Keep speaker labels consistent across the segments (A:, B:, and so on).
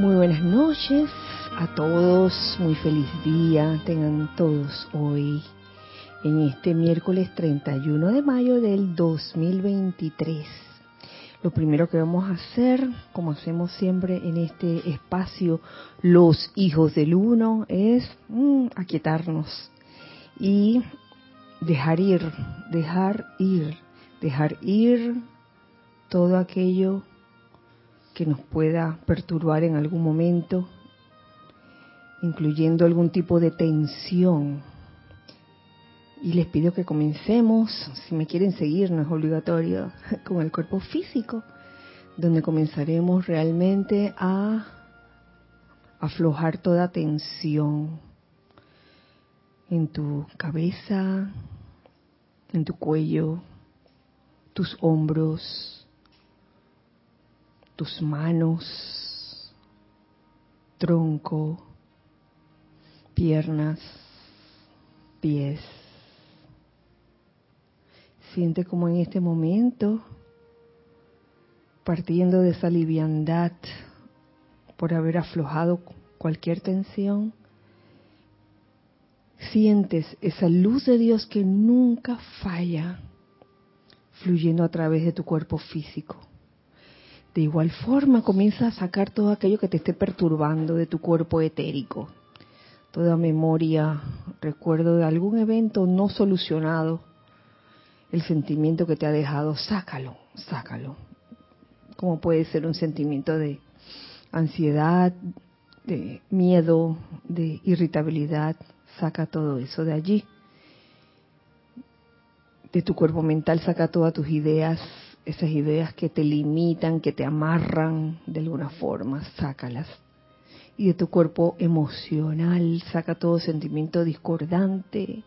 A: Muy buenas noches a todos, muy feliz día tengan todos hoy en este miércoles 31 de mayo del 2023. Lo primero que vamos a hacer, como hacemos siempre en este espacio, los hijos del uno, es mm, aquietarnos y dejar ir, dejar ir, dejar ir todo aquello que nos pueda perturbar en algún momento, incluyendo algún tipo de tensión. Y les pido que comencemos, si me quieren seguir, no es obligatorio, con el cuerpo físico, donde comenzaremos realmente a aflojar toda tensión en tu cabeza, en tu cuello, tus hombros, tus manos, tronco, piernas, pies. Siente como en este momento, partiendo de esa liviandad por haber aflojado cualquier tensión, sientes esa luz de Dios que nunca falla fluyendo a través de tu cuerpo físico. De igual forma, comienza a sacar todo aquello que te esté perturbando de tu cuerpo etérico. Toda memoria, recuerdo de algún evento no solucionado, el sentimiento que te ha dejado, sácalo, sácalo. Como puede ser un sentimiento de ansiedad, de miedo, de irritabilidad, saca todo eso de allí. De tu cuerpo mental saca todas tus ideas esas ideas que te limitan, que te amarran de alguna forma, sácalas. Y de tu cuerpo emocional, saca todo sentimiento discordante,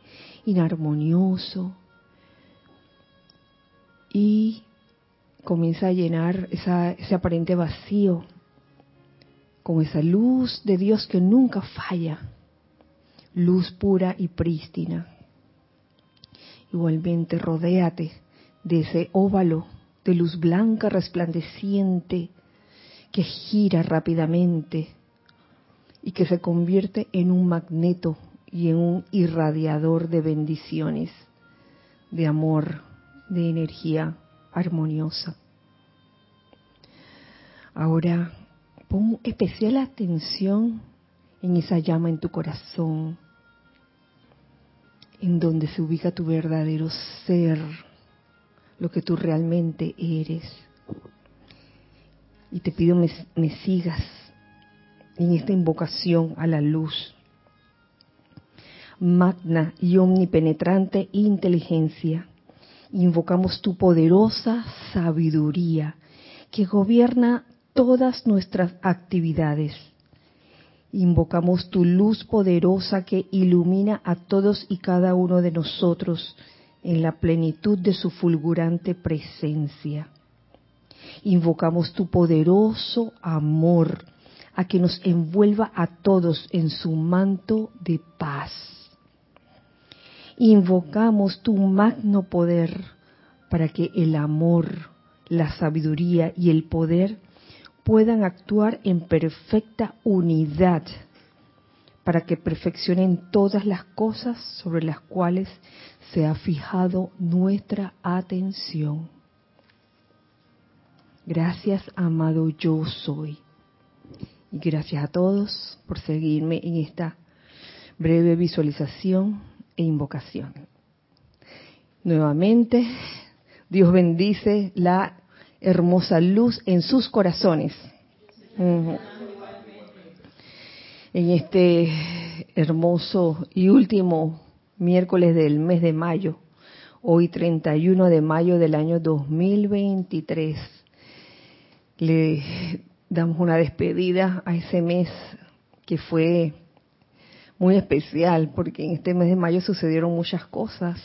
A: inarmonioso. Y comienza a llenar ese aparente vacío con esa luz de Dios que nunca falla, luz pura y prístina. Igualmente, rodéate de ese óvalo de luz blanca resplandeciente que gira rápidamente y que se convierte en un magneto y en un irradiador de bendiciones, de amor, de energía armoniosa. Ahora pon especial atención en esa llama en tu corazón, en donde se ubica tu verdadero ser lo que tú realmente eres. Y te pido me, me sigas en esta invocación a la luz. Magna y omnipenetrante inteligencia, invocamos tu poderosa sabiduría que gobierna todas nuestras actividades. Invocamos tu luz poderosa que ilumina a todos y cada uno de nosotros en la plenitud de su fulgurante presencia. Invocamos tu poderoso amor a que nos envuelva a todos en su manto de paz. Invocamos tu magno poder para que el amor, la sabiduría y el poder puedan actuar en perfecta unidad para que perfeccionen todas las cosas sobre las cuales se ha fijado nuestra atención. Gracias, amado yo soy. Y gracias a todos por seguirme en esta breve visualización e invocación. Nuevamente, Dios bendice la hermosa luz en sus corazones. En este hermoso y último miércoles del mes de mayo, hoy 31 de mayo del año 2023. Le damos una despedida a ese mes que fue muy especial, porque en este mes de mayo sucedieron muchas cosas,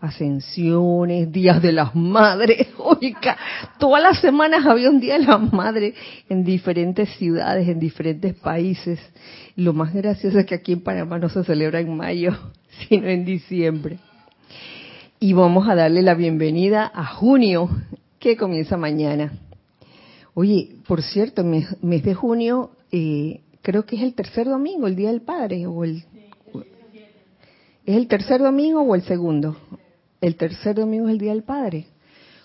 A: ascensiones, días de las madres, oiga, todas las semanas había un día de las madres en diferentes ciudades, en diferentes países. Lo más gracioso es que aquí en Panamá no se celebra en mayo, sino en diciembre. Y vamos a darle la bienvenida a junio, que comienza mañana. Oye, por cierto, mes, mes de junio eh, creo que es el tercer domingo, el Día del Padre, o el... ¿Es el tercer domingo o el segundo? El tercer domingo es el Día del Padre.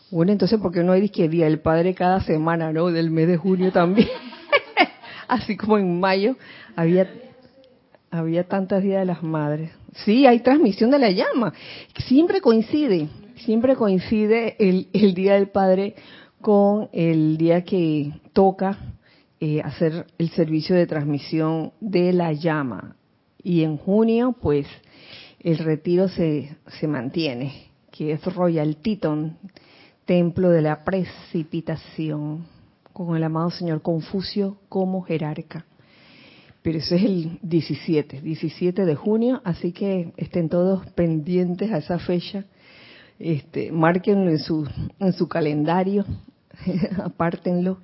A: Bueno, entonces, ¿por qué no hay que Día del Padre cada semana, no? Del mes de junio también. Así como en mayo había, había tantas días de las madres. Sí, hay transmisión de la llama. Siempre coincide, siempre coincide el, el Día del Padre con el día que toca eh, hacer el servicio de transmisión de la llama. Y en junio, pues, el retiro se, se mantiene, que es Royal Teton, templo de la precipitación, con el amado señor Confucio como jerarca. Pero ese es el 17, 17 de junio, así que estén todos pendientes a esa fecha. Este, en su, en su calendario apártenlo,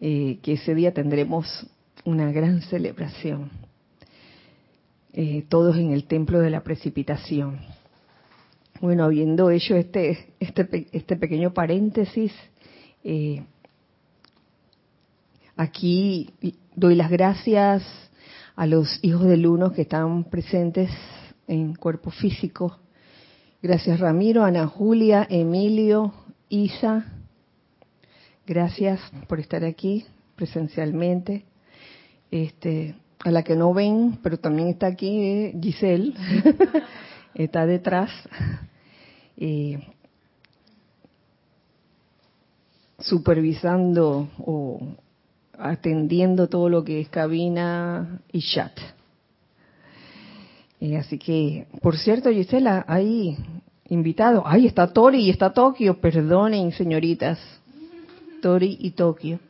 A: eh, que ese día tendremos una gran celebración, eh, todos en el templo de la precipitación. Bueno, habiendo hecho este, este, este pequeño paréntesis, eh, aquí doy las gracias a los hijos del uno que están presentes en cuerpo físico. Gracias Ramiro, Ana Julia, Emilio, Isa, Gracias por estar aquí presencialmente. Este, a la que no ven, pero también está aquí eh, Giselle, está detrás, supervisando o atendiendo todo lo que es cabina y chat. así que, por cierto, Gisela, hay invitado. Ahí está Tori y está Tokio. Perdonen, señoritas. Tori y Tokio,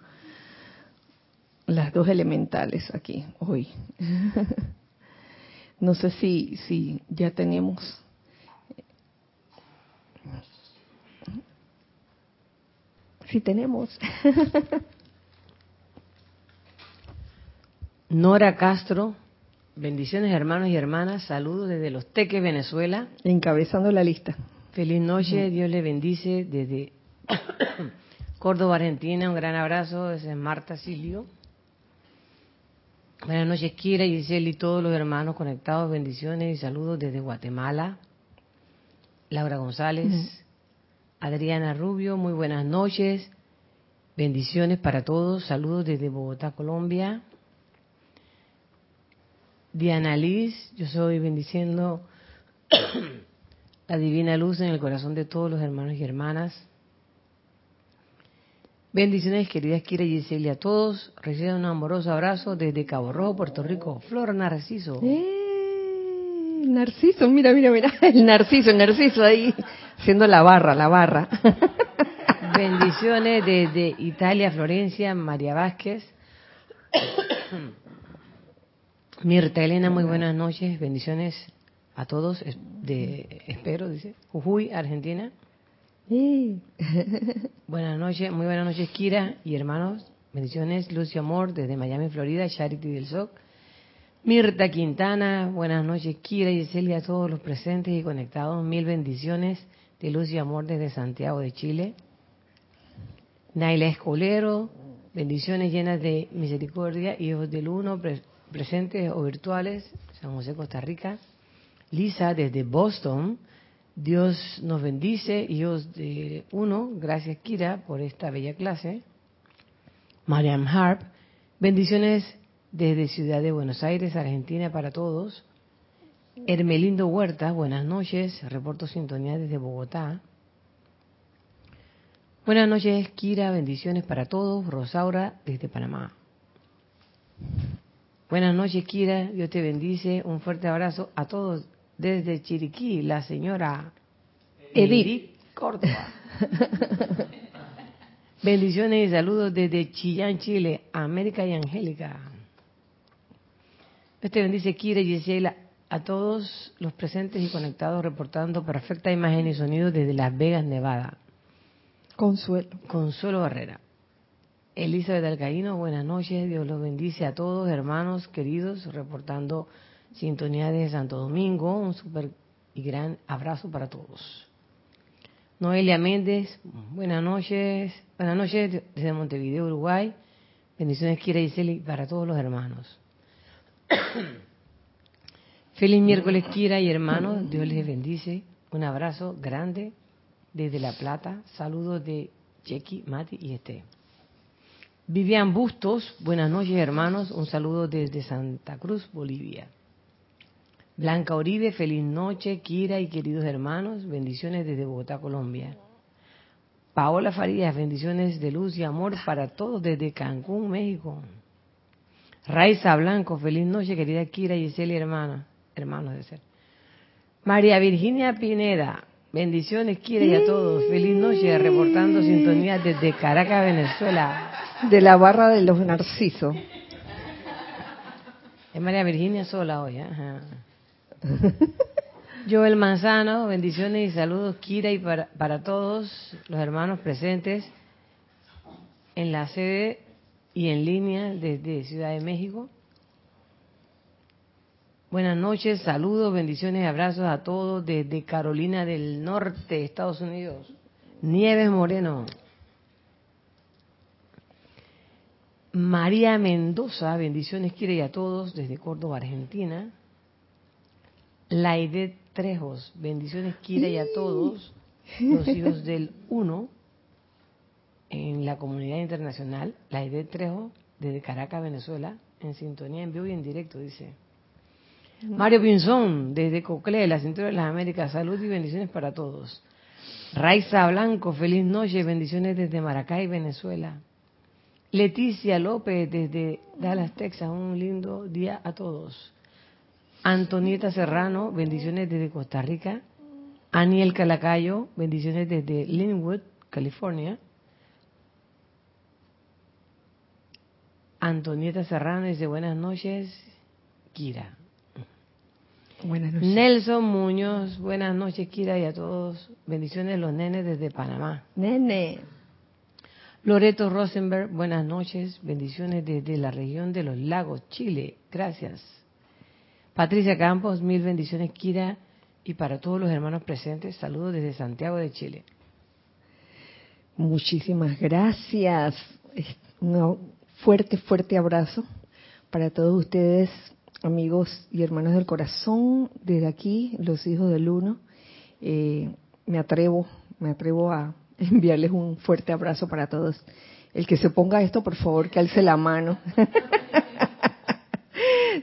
A: las dos elementales aquí hoy. no sé si, si ya tenemos. Si tenemos.
B: Nora Castro, bendiciones hermanos y hermanas, saludos desde Los Teques, Venezuela.
A: Encabezando la lista.
B: Feliz noche, Dios le bendice desde Córdoba, Argentina, un gran abrazo desde Marta Silio. Buenas noches, Kira, Giselle y todos los hermanos conectados. Bendiciones y saludos desde Guatemala. Laura González, Adriana Rubio, muy buenas noches. Bendiciones para todos. Saludos desde Bogotá, Colombia. Diana Liz, yo soy bendiciendo la divina luz en el corazón de todos los hermanos y hermanas. Bendiciones, queridas Kira y Giselle, a todos. Reciban un amoroso abrazo desde Cabo Rojo, Puerto Rico. Flor Narciso.
A: Eh, narciso, mira, mira, mira. El Narciso, el Narciso ahí, siendo la barra, la barra.
B: Bendiciones desde Italia, Florencia, María Vázquez. Mirta Elena, muy buenas noches. Bendiciones a todos. De, espero, dice. Jujuy, Argentina. buenas noches, muy buenas noches, Kira y hermanos. Bendiciones, Lucio Amor, desde Miami, Florida, Charity del SOC. Mirta Quintana, buenas noches, Kira y Celia, a todos los presentes y conectados. Mil bendiciones de luz y amor desde Santiago de Chile. Naila Escolero, bendiciones llenas de misericordia, hijos del uno, presentes o virtuales, San José, Costa Rica. Lisa, desde Boston, Dios nos bendice, y Dios de uno, gracias Kira por esta bella clase. Mariam Harp, bendiciones desde Ciudad de Buenos Aires, Argentina para todos. Hermelindo Huerta, buenas noches, reporto sintonía desde Bogotá. Buenas noches, Kira, bendiciones para todos. Rosaura, desde Panamá. Buenas noches, Kira, Dios te bendice. Un fuerte abrazo a todos desde Chiriquí, la señora Edith, Córdoba. Bendiciones y saludos desde Chillán, Chile, América y Angélica. Este bendice Kira y Gisela a todos los presentes y conectados reportando perfecta imagen y sonido desde Las Vegas, Nevada.
A: Consuelo.
B: Consuelo Barrera. Elizabeth Alcaíno, buenas noches. Dios los bendice a todos, hermanos queridos, reportando Sintonía de Santo Domingo. Un súper y gran abrazo para todos. Noelia Méndez, buenas noches. Buenas noches desde Montevideo, Uruguay. Bendiciones, Kira y para todos los hermanos. Feliz miércoles, Kira y hermanos. Dios les bendice. Un abrazo grande desde La Plata. Saludos de Chequi, Mati y Este. Vivian Bustos, buenas noches hermanos. Un saludo desde Santa Cruz, Bolivia. Blanca Oribe, feliz noche, Kira y queridos hermanos. Bendiciones desde Bogotá, Colombia. Paola Farías, bendiciones de luz y amor para todos desde Cancún, México. Raiza Blanco, feliz noche, querida Kira y Celia, hermana, hermanos de ser. María Virginia Pineda, bendiciones, Kira y a todos. Feliz noche, reportando sintonía desde Caracas, Venezuela.
A: De la barra de los narcisos.
B: Es María Virginia sola hoy, ¿eh? Ajá. Joel Manzano, bendiciones y saludos, Kira, y para, para todos los hermanos presentes en la sede y en línea desde Ciudad de México. Buenas noches, saludos, bendiciones y abrazos a todos desde Carolina del Norte, Estados Unidos. Nieves Moreno. María Mendoza, bendiciones, Kira, y a todos desde Córdoba, Argentina. Laide Trejos, bendiciones Kira y a todos los hijos del uno en la comunidad internacional. Laide Trejos, desde Caracas, Venezuela, en sintonía en vivo y en directo, dice. Mario Pinzón, desde Cocle, la cintura de las Américas, salud y bendiciones para todos. Raiza Blanco, feliz noche, bendiciones desde Maracay, Venezuela. Leticia López, desde Dallas, Texas, un lindo día a todos. Antonieta Serrano, bendiciones desde Costa Rica. Aniel Calacayo, bendiciones desde Linwood, California. Antonieta Serrano dice buenas noches, Kira.
A: Buenas noches.
B: Nelson Muñoz, buenas noches, Kira, y a todos. Bendiciones los nenes desde Panamá.
A: Nene.
B: Loreto Rosenberg, buenas noches. Bendiciones desde la región de los lagos, Chile. Gracias. Patricia Campos, mil bendiciones, Kira, y para todos los hermanos presentes, saludos desde Santiago de Chile.
A: Muchísimas gracias. Un fuerte, fuerte abrazo para todos ustedes, amigos y hermanos del corazón, desde aquí, los hijos del uno. Eh, me atrevo, me atrevo a enviarles un fuerte abrazo para todos. El que se ponga esto, por favor, que alce la mano.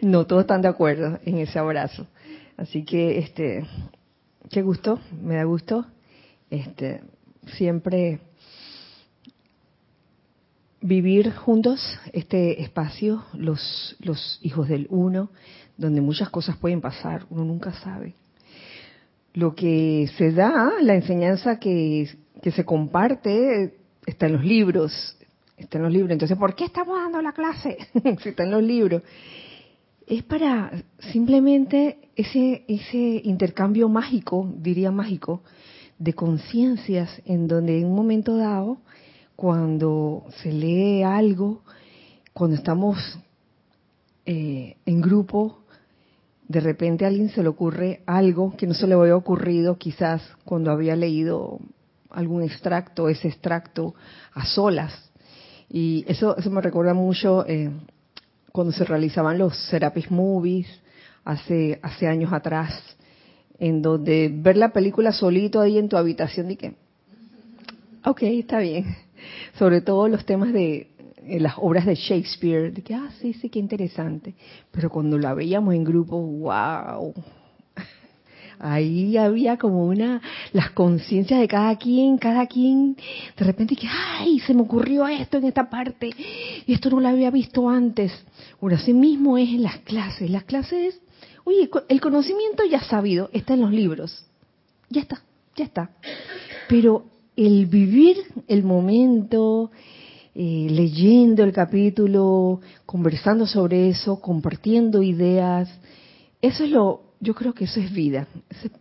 A: no todos están de acuerdo en ese abrazo. Así que, este, qué gusto, me da gusto. Este, siempre vivir juntos este espacio, los, los hijos del uno, donde muchas cosas pueden pasar, uno nunca sabe. Lo que se da, la enseñanza que, que se comparte, está en los libros, está en los libros. Entonces, ¿por qué estamos dando la clase? si está en los libros es para simplemente ese, ese intercambio mágico, diría mágico, de conciencias en donde en un momento dado, cuando se lee algo, cuando estamos eh, en grupo, de repente a alguien se le ocurre algo que no se le había ocurrido quizás cuando había leído algún extracto, ese extracto a solas. Y eso, eso me recuerda mucho eh, cuando se realizaban los Serapis Movies hace, hace años atrás, en donde ver la película solito ahí en tu habitación y ok, está bien. Sobre todo los temas de las obras de Shakespeare, de que, ah, sí, sí, qué interesante. Pero cuando la veíamos en grupo, wow, ahí había como una, las conciencias de cada quien, cada quien, de repente que, ay, se me ocurrió esto en esta parte, y esto no lo había visto antes. Bueno, así mismo es en las clases. Las clases, oye, el conocimiento ya sabido, está en los libros. Ya está, ya está. Pero el vivir el momento, eh, leyendo el capítulo, conversando sobre eso, compartiendo ideas, eso es lo, yo creo que eso es vida,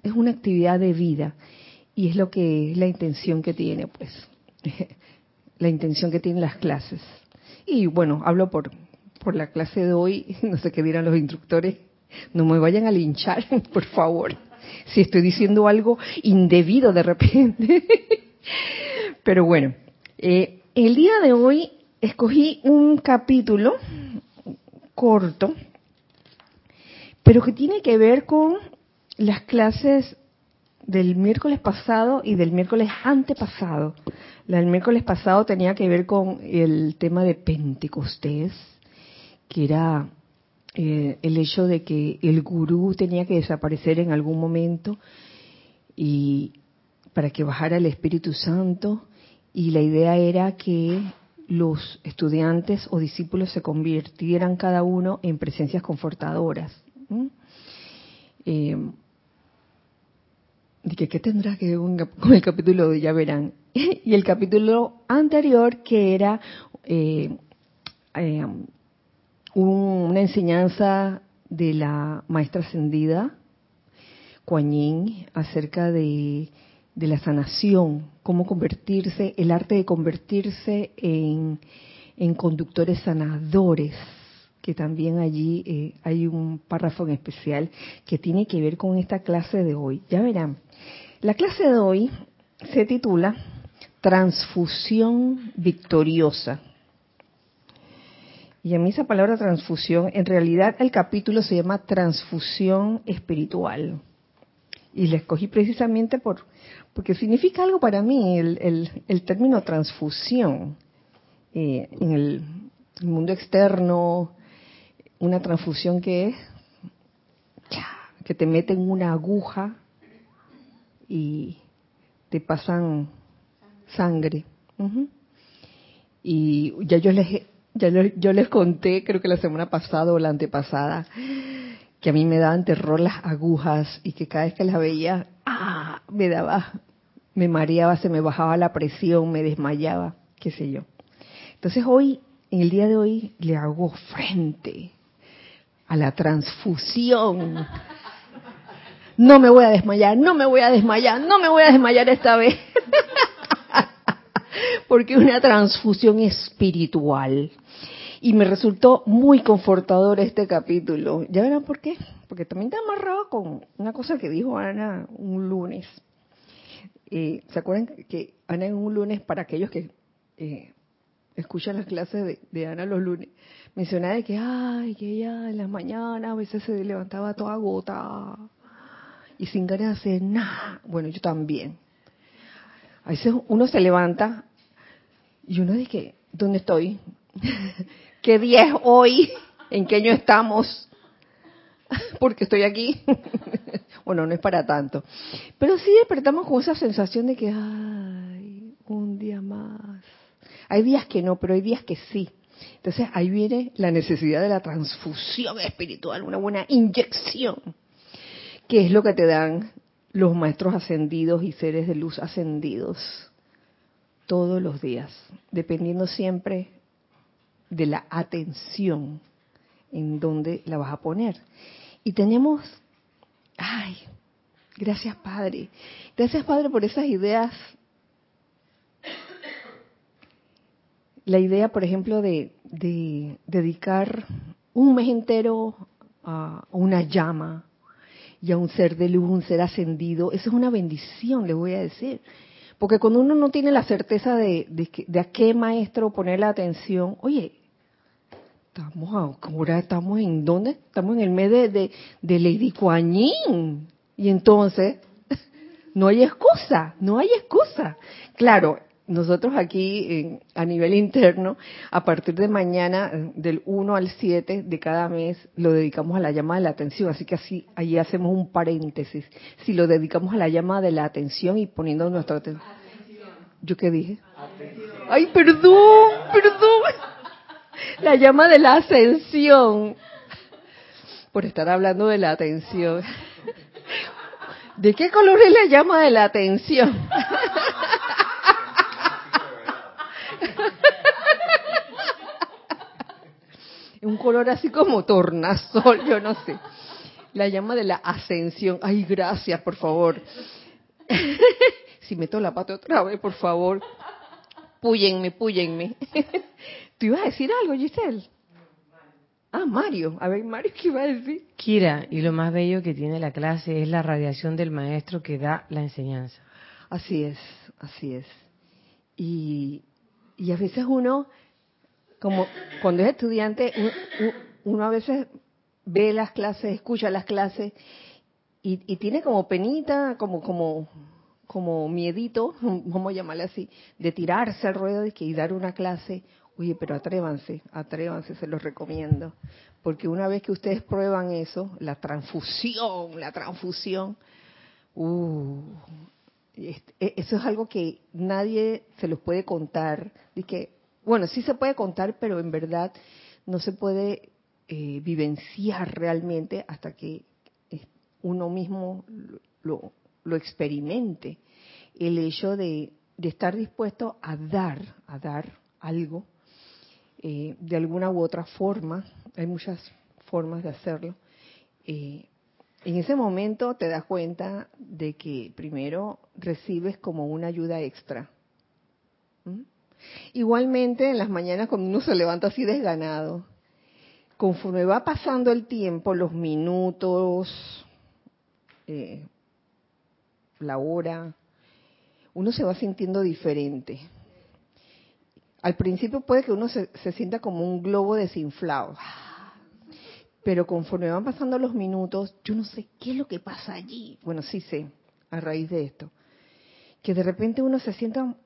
A: es una actividad de vida y es lo que es la intención que tiene, pues, la intención que tienen las clases. Y bueno, hablo por, por la clase de hoy, no sé qué dirán los instructores, no me vayan a linchar, por favor, si estoy diciendo algo indebido de repente. Pero bueno, eh, el día de hoy escogí un capítulo corto, pero que tiene que ver con las clases del miércoles pasado y del miércoles antepasado. La del miércoles pasado tenía que ver con el tema de Pentecostés, que era eh, el hecho de que el gurú tenía que desaparecer en algún momento y para que bajara el Espíritu Santo y la idea era que los estudiantes o discípulos se convirtieran cada uno en presencias confortadoras. Eh, Dije, ¿qué tendrá que ver con el capítulo de ya verán? y el capítulo anterior que era eh, eh, una enseñanza de la maestra ascendida, Kuan acerca de, de, la sanación, cómo convertirse, el arte de convertirse en, en conductores sanadores que también allí eh, hay un párrafo en especial que tiene que ver con esta clase de hoy. Ya verán, la clase de hoy se titula Transfusión Victoriosa. Y a mí esa palabra transfusión, en realidad el capítulo se llama Transfusión Espiritual. Y la escogí precisamente por, porque significa algo para mí el, el, término transfusión. Eh, en el mundo externo, una transfusión que es que te meten una aguja y te pasan sangre. Y ya yo les ya yo les conté, creo que la semana pasada o la antepasada, que a mí me daban terror las agujas y que cada vez que las veía, ah, me daba, me mareaba, se me bajaba la presión, me desmayaba, qué sé yo. Entonces hoy, en el día de hoy, le hago frente a la transfusión. No me voy a desmayar, no me voy a desmayar, no me voy a desmayar esta vez. Porque una transfusión espiritual. Y me resultó muy confortador este capítulo. ¿Ya verán por qué? Porque también está amarrado con una cosa que dijo Ana un lunes. Eh, ¿Se acuerdan que Ana en un lunes, para aquellos que eh, escuchan las clases de, de Ana los lunes, mencionaba que, ay, que ella en las mañanas a veces se levantaba toda agotada y sin ganas de hacer nada. Bueno, yo también. A veces uno se levanta y uno dice, ¿dónde estoy? ¿Qué día es hoy? ¿En qué año estamos? Porque estoy aquí. bueno, no es para tanto. Pero sí despertamos con esa sensación de que, ay, un día más. Hay días que no, pero hay días que sí. Entonces ahí viene la necesidad de la transfusión espiritual, una buena inyección, que es lo que te dan los maestros ascendidos y seres de luz ascendidos todos los días, dependiendo siempre de la atención en donde la vas a poner. Y tenemos, ay, gracias Padre, gracias Padre por esas ideas la idea, por ejemplo, de, dedicar un mes entero a una llama y a un ser de luz, un ser ascendido, eso es una bendición, le voy a decir. Porque cuando uno no tiene la certeza de, de, a qué maestro poner la atención, oye, estamos ahora estamos en dónde? Estamos en el mes de, de, Lady Kuan Y entonces, no hay excusa, no hay excusa. Claro, nosotros aquí a nivel interno, a partir de mañana, del 1 al 7 de cada mes, lo dedicamos a la llama de la atención. Así que así, ahí hacemos un paréntesis. Si lo dedicamos a la llama de la atención y poniendo nuestra atención. ¿Yo qué dije? Ay, perdón, perdón. La llama de la ascensión. Por estar hablando de la atención. ¿De qué color es la llama de la atención? Un color así como tornasol, yo no sé. La llama de la ascensión. Ay, gracias, por favor. si meto la pata otra vez, por favor. Púyenme, púyenme. ¿Tú ibas a decir algo, Giselle? Ah, Mario. A ver, Mario, ¿qué iba a decir?
B: Kira, y lo más bello que tiene la clase es la radiación del maestro que da la enseñanza.
A: Así es, así es. Y, y a veces uno como cuando es estudiante, uno a veces ve las clases, escucha las clases y, tiene como penita, como, como, como miedito, vamos a llamarle así, de tirarse al ruedo y dar una clase. Oye, pero atrévanse, atrévanse, se los recomiendo. Porque una vez que ustedes prueban eso, la transfusión, la transfusión, uh, e, eso es algo que nadie se los puede contar. Que, bueno, sí se puede contar, pero en verdad no se puede eh, vivenciar realmente hasta que eh, uno mismo lo, lo experimente. El hecho de, estar dispuesto a dar, a dar algo, eh, de alguna u otra forma, hay muchas formas de hacerlo, eh, en ese momento te das cuenta de que primero recibes como una ayuda extra. Igualmente en las mañanas cuando uno se levanta así desganado, conforme va pasando el tiempo, los minutos, eh, la hora, uno se va sintiendo diferente. Al principio puede que uno se, se sienta como un globo desinflado pero conforme van pasando los minutos, yo no sé qué es lo que pasa allí. Bueno, sí sé, a raíz de esto. Que de repente uno se sienta,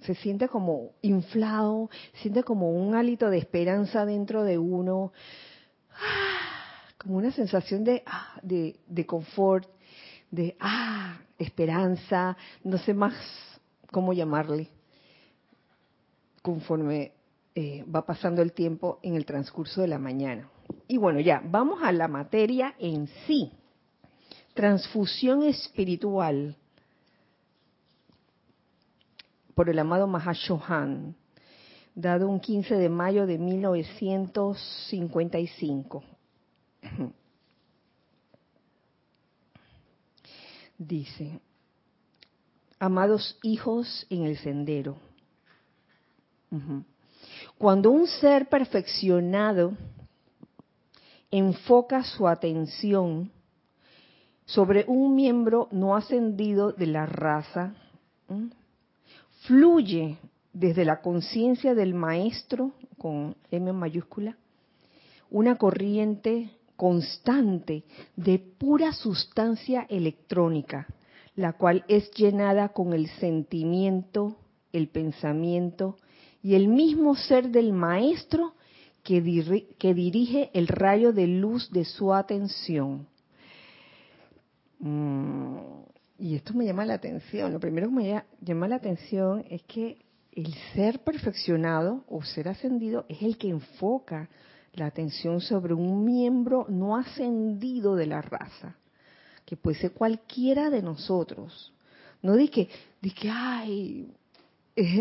A: se siente como inflado, siente como un hálito de esperanza dentro de uno, como una sensación de, ah, de, de confort, de, ah, esperanza, no sé más cómo llamarle, conforme eh, va pasando el tiempo en el transcurso de la mañana. Y bueno, ya, vamos a la materia en sí. Transfusión espiritual por el amado Mahashohan, dado un 15 de mayo de 1955. Dice, amados hijos en el sendero, cuando un ser perfeccionado enfoca su atención sobre un miembro no ascendido de la raza, fluye desde la conciencia del maestro, con M mayúscula, una corriente constante de pura sustancia electrónica, la cual es llenada con el sentimiento, el pensamiento y el mismo ser del maestro que, dirige el rayo de luz de su atención. Mm, y esto me llama la atención. Lo primero que me llama la atención es que el ser perfeccionado o ser ascendido es el que enfoca la atención sobre un miembro no ascendido de la raza, que puede ser cualquiera de nosotros. No di que, di que, ay,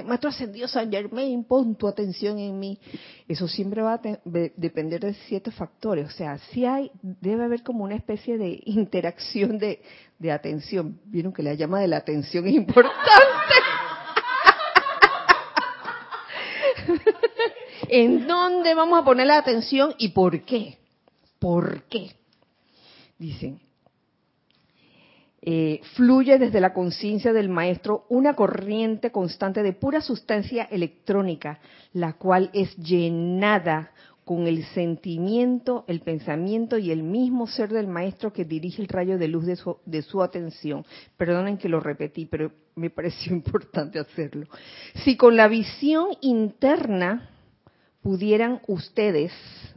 A: Maestro Ascendido San Germain, pon tu atención en mí. Eso siempre va a depender de ciertos factores. O sea, sí hay, debe haber como una especie de interacción de, de atención. Vieron que la llama de la atención es importante. ¿En dónde vamos a poner la atención y por qué? ¿Por qué? Dicen, eh, fluye desde la conciencia del maestro una corriente constante de pura sustancia electrónica, la cual es llenada con el sentimiento, el pensamiento y el mismo ser del maestro que dirige el rayo de luz de su, de su atención. Perdonen que lo repetí, pero me pareció importante hacerlo. Si con la visión interna pudieran ustedes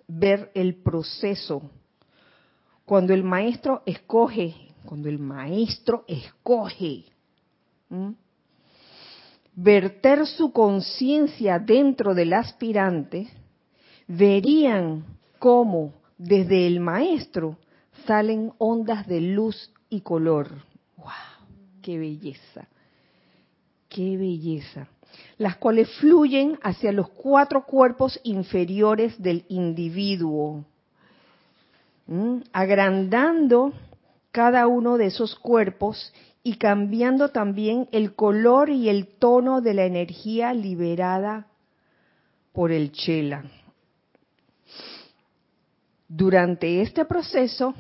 A: ver el proceso, cuando el maestro escoge cuando el maestro escoge verter su conciencia dentro del aspirante, verían cómo desde el maestro salen ondas de luz y color. ¡Wow! ¡Qué belleza! ¡Qué belleza! Las cuales fluyen hacia los cuatro cuerpos inferiores del individuo, agrandando cada uno de esos cuerpos y cambiando también el color y el tono de la energía liberada por el chela. Durante este proceso,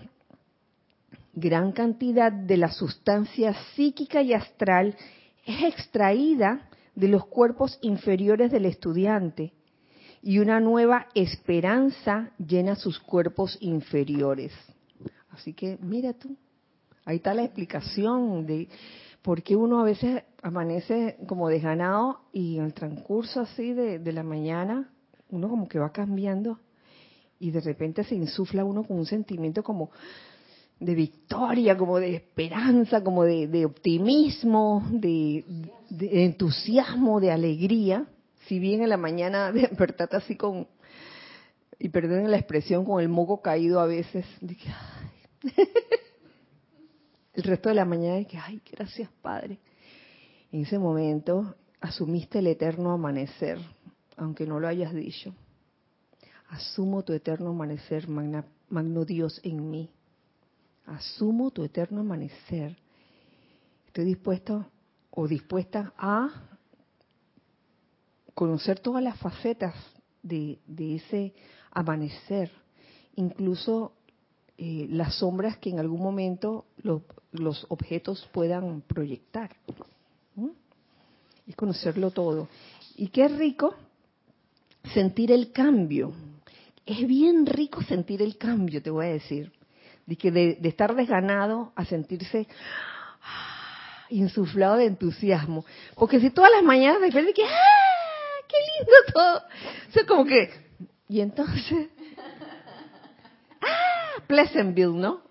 A: gran cantidad de la sustancia psíquica y astral es extraída de los cuerpos inferiores del estudiante y una nueva esperanza llena sus cuerpos inferiores. Así que mira tú, ahí está la explicación de por qué uno a veces amanece como desganado y en el transcurso así de, de la mañana uno como que va cambiando y de repente se insufla uno con un sentimiento como de victoria, como de esperanza, como de, optimismo, de, entusiasmo, de alegría. Si bien en la mañana despertate así con, y perdonen la expresión, con el moco caído a veces, el resto de la mañana de que, ay, gracias Padre. En ese momento asumiste el eterno amanecer, aunque no lo hayas dicho. Asumo tu eterno amanecer, magno Dios en mí asumo tu eterno amanecer. Estoy dispuesto o dispuesta a conocer todas las facetas de, ese amanecer, incluso eh, las sombras que en algún momento los objetos puedan proyectar. Y conocerlo todo. Y qué rico sentir el cambio. Es bien rico sentir el cambio, te voy a decir de, que de, estar desganado a sentirse ah, insuflado de entusiasmo. Porque si todas las mañanas de que, ¡ah! ¡Qué lindo todo! O como que, y entonces. Pleasantville, ¿no?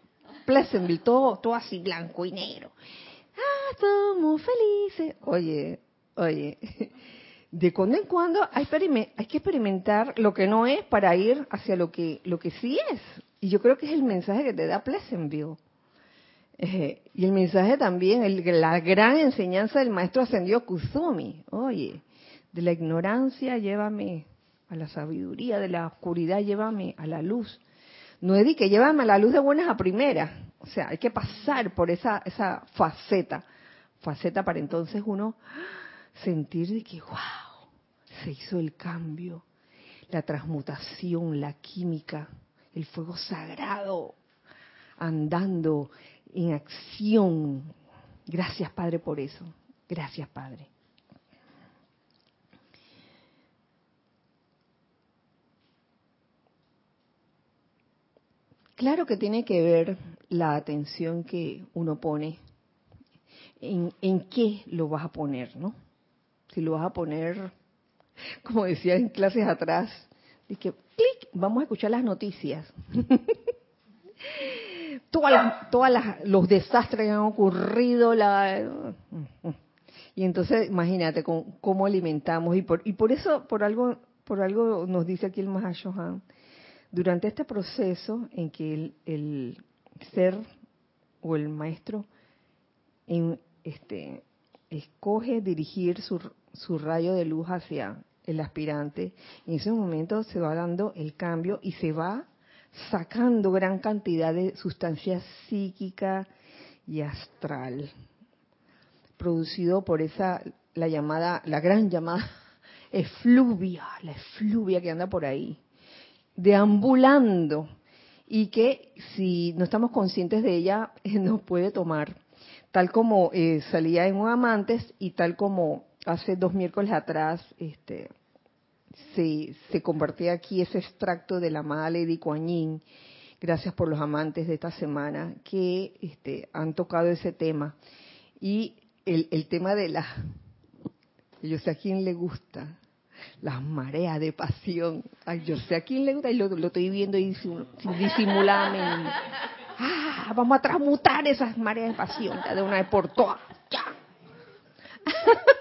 A: Pleasantville, todo, todo así blanco y negro. ¡Ah! Somos felices. Oye, oye. De cuando en cuando hay, que experimentar lo que no es para ir hacia lo que, lo que sí es. Y yo creo que es el mensaje que te da Pleasantville. Eh, y el mensaje también, el, la gran enseñanza del maestro ascendió Kuzumi. Oye, de la ignorancia llévame a la sabiduría, de la oscuridad llévame a la luz. No es de que llévame la luz de buenas a primeras. O sea, hay que pasar por esa, esa faceta. Faceta para entonces uno sentir de que, wow, se hizo el cambio, la transmutación, la química el fuego sagrado andando en acción. Gracias Padre por eso. Gracias Padre. Claro que tiene que ver la atención que uno pone en, qué lo vas a poner, ¿no? Si lo vas a poner, como decía en clases atrás, es que clic, vamos a escuchar las noticias. todas las, los desastres que han ocurrido, la, y entonces imagínate cómo, alimentamos y por y por eso por algo por algo nos dice aquí el Mahashohan durante este proceso en que el, ser o el maestro en, este escoge dirigir su, su rayo de luz hacia el aspirante, en ese momento se va dando el cambio y se va sacando gran cantidad de sustancia psíquica y astral, producido por esa, la llamada, la gran llamada efluvia, la efluvia que anda por ahí, deambulando, y que si no estamos conscientes de ella, nos puede tomar, tal como eh, salía en un amantes y tal como hace dos miércoles atrás este, se, se compartía aquí ese extracto de la amada Lady Kuan gracias por los amantes de esta semana, que este, han tocado ese tema. Y el, el tema de la, yo sé a quién le gusta, las mareas de pasión. Ay, yo sé a quién le gusta y lo, estoy viendo y disimuladamente. Ah, vamos a transmutar esas mareas de pasión de una vez por todas. Ya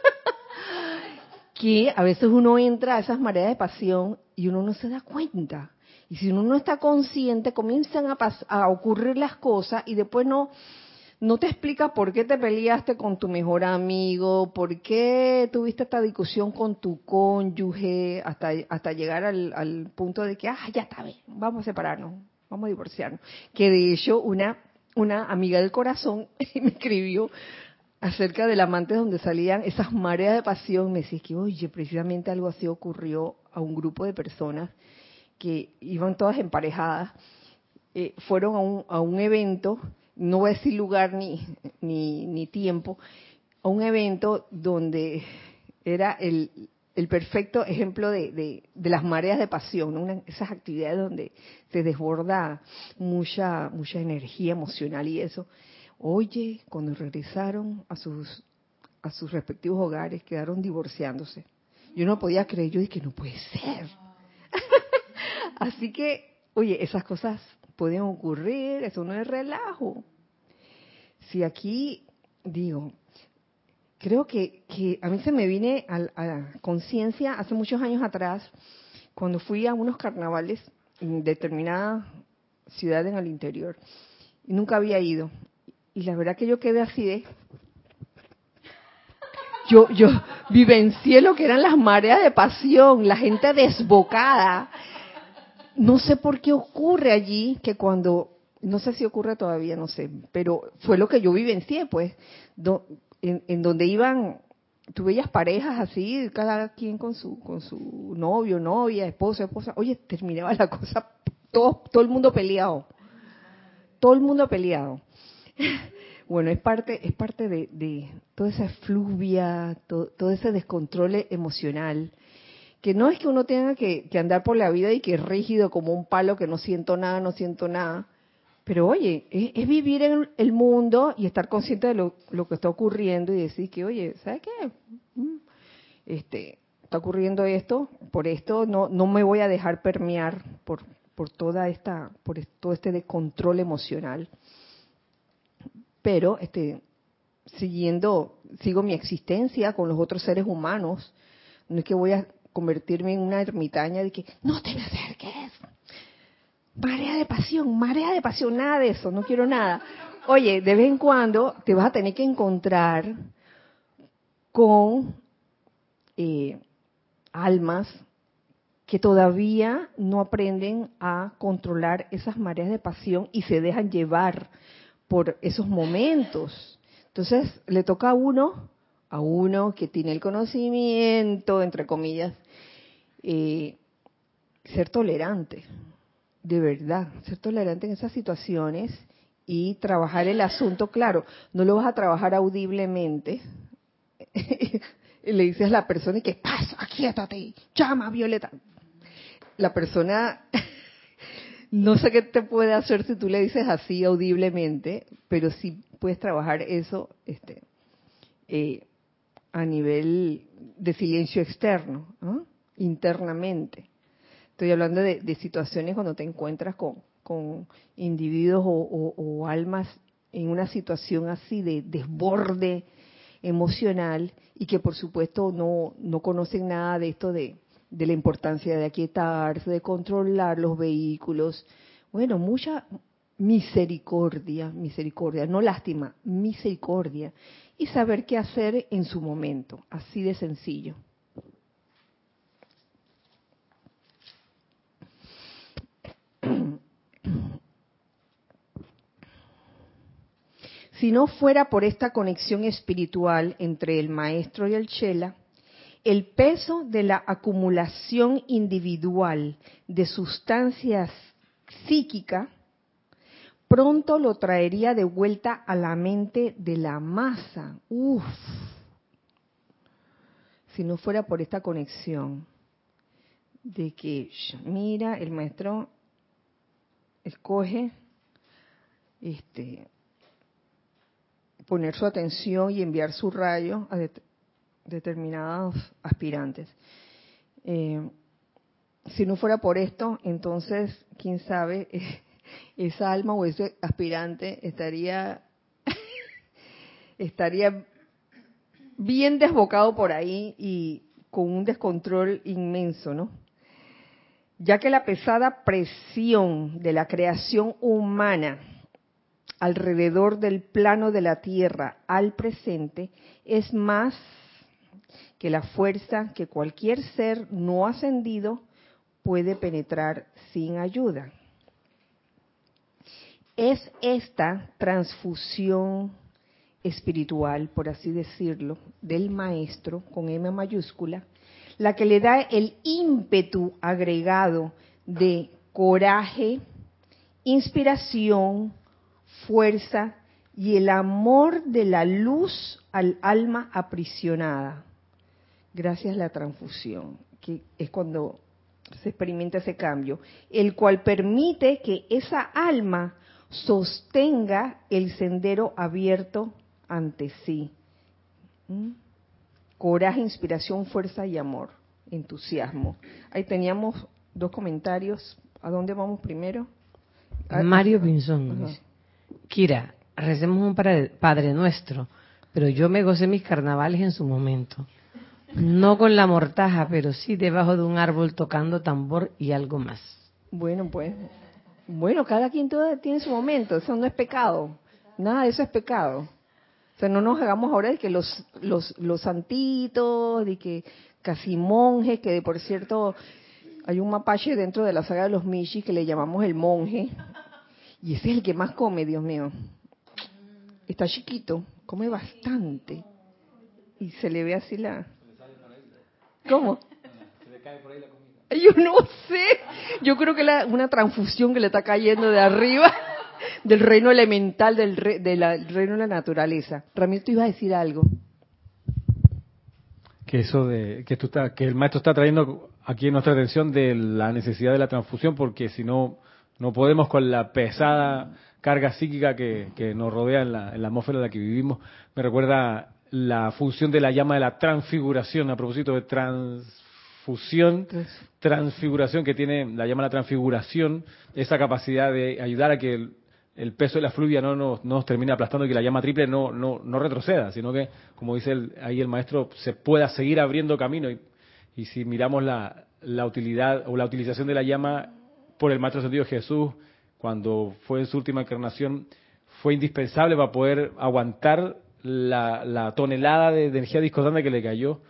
A: que a veces uno entra a esas mareas de pasión y uno no se da cuenta. Y si uno no está consciente, comienzan a ocurrir las cosas y después no, no te explica por qué te peleaste con tu mejor amigo, por qué tuviste esta discusión con tu cónyuge, hasta, hasta llegar al, punto de que, ah, ya está bien, vamos a separarnos, vamos a divorciarnos. Que de hecho una, una amiga del corazón me escribió, acerca del amante donde salían esas mareas de pasión, me decía que, oye, precisamente algo así ocurrió a un grupo de personas que iban todas emparejadas, eh, fueron a un, a un evento, no voy a decir lugar ni, ni, ni tiempo, a un evento donde era el, el perfecto ejemplo de, de, las mareas de pasión, esas actividades donde se desborda mucha, mucha energía emocional y eso. Oye, cuando regresaron a sus, a sus respectivos hogares, quedaron divorciándose. Yo no podía creer, yo dije, no puede ser. Así que, oye, esas cosas pueden ocurrir, eso no es relajo. Si aquí, digo, creo que, que a mí se me viene a, la conciencia hace muchos años atrás, cuando fui a unos carnavales en determinada ciudad en el interior, y nunca había ido. Y la verdad que yo quedé así de... Yo, yo vivencié lo que eran las mareas de pasión, la gente desbocada. No sé por qué ocurre allí que cuando no sé si ocurre todavía, no sé, pero fue lo que yo vivencié, pues, en, donde iban, tú veías parejas así, cada quien con su, con su novio, novia, esposo, esposa, oye, terminaba la cosa, todo, todo el mundo peleado, todo el mundo peleado. Bueno, es parte, es parte de, toda esa fluvia, todo, ese descontrol emocional, que no es que uno tenga que, andar por la vida y que es rígido como un palo, que no siento nada, no siento nada, pero oye, es, vivir en el mundo y estar consciente de lo, que está ocurriendo y decir que, oye, ¿sabes qué? Mm, este, está ocurriendo esto, por esto no, no me voy a dejar permear por, por toda esta, por todo este descontrol emocional. Pero, este, siguiendo, sigo mi existencia con los otros seres humanos. No es que voy a convertirme en una ermitaña de que no te me acerques, marea de pasión, marea de pasión, nada de eso, no quiero nada. Oye, de vez en cuando te vas a tener que encontrar con eh, almas que todavía no aprenden a controlar esas mareas de pasión y se dejan llevar por esos momentos. Entonces, le toca a uno, a uno que tiene el conocimiento, entre comillas, eh, ser tolerante de verdad, ser tolerante en esas situaciones y trabajar el asunto, claro, no lo vas a trabajar audiblemente. le dices a la persona que pasa, quietate, llama Violeta. La persona no sé qué te puede hacer si tú le dices así audiblemente, pero sí puedes trabajar eso este, eh, a nivel de silencio externo, internamente. Estoy hablando de, situaciones cuando te encuentras con, individuos o, almas en una situación así de desborde emocional y que por supuesto no, no conocen nada de esto de, de la importancia de aquietarse, de controlar los vehículos. Bueno, mucha misericordia, misericordia, no lástima, misericordia. Y saber qué hacer en su momento, así de sencillo. Si no fuera por esta conexión espiritual entre el maestro y el chela, el peso de la acumulación individual de sustancias psíquicas pronto lo traería de vuelta a la mente de la masa. Uf. Si no fuera por esta conexión de que, mira, el maestro escoge este, poner su atención y enviar su rayo a determinados aspirantes. Eh, si no fuera por esto, entonces, quién sabe, esa alma o ese aspirante estaría, estaría bien desbocado por ahí y con un descontrol inmenso, ¿no? Ya que la pesada presión de la creación humana alrededor del plano de la Tierra al presente es más que la fuerza que cualquier ser no ascendido puede penetrar sin ayuda. Es esta transfusión espiritual, por así decirlo, del maestro con M mayúscula, la que le da el ímpetu agregado de coraje, inspiración, fuerza y el amor de la luz al alma aprisionada. gracias a la transfusión, que es cuando se experimenta ese cambio, el cual permite que esa alma sostenga el sendero abierto ante sí. ¿Mm? Coraje, inspiración, fuerza y amor, entusiasmo. Ahí teníamos dos comentarios. ¿A dónde vamos primero?
B: Mario Pinzón Kira, recemos un Padre Nuestro, pero yo me gocé mis carnavales en su momento. No con la mortaja, pero sí debajo de un árbol tocando tambor y algo más.
A: Bueno, pues, bueno, cada quien tiene su momento, eso no es pecado. Nada de eso es pecado. O sea, no nos hagamos ahora de que los, los, los santitos, de que casi monjes, que por cierto hay un mapache dentro de la saga de los Mishi que le llamamos el monje, y ese es el que más come, Dios mío. Está chiquito, come bastante, y se le ve así la... ¿Cómo? Se le cae por ahí la comida. Yo no sé. Yo creo que es una transfusión que le está cayendo de arriba del reino elemental, del, reino de la naturaleza. Ramiro, tú ibas a decir algo.
C: Que eso de que tú que el maestro está trayendo aquí nuestra atención de la necesidad de la transfusión, porque si no no podemos con la pesada carga psíquica que, nos rodea en la, en la atmósfera en la que vivimos. Me recuerda la función de la llama de la transfiguración, a propósito de transfusión, transfiguración que tiene la llama de la transfiguración, esa capacidad de ayudar a que el, peso de la fluvia no nos, termine aplastando y que la llama triple no, no, no retroceda, sino que, como dice ahí el maestro, se pueda seguir abriendo camino. Y, y si miramos la, la utilidad o la utilización de la llama por el Maestro Sentido Jesús, cuando fue en su última encarnación, fue indispensable para poder aguantar la, tonelada de, energía discordante que le cayó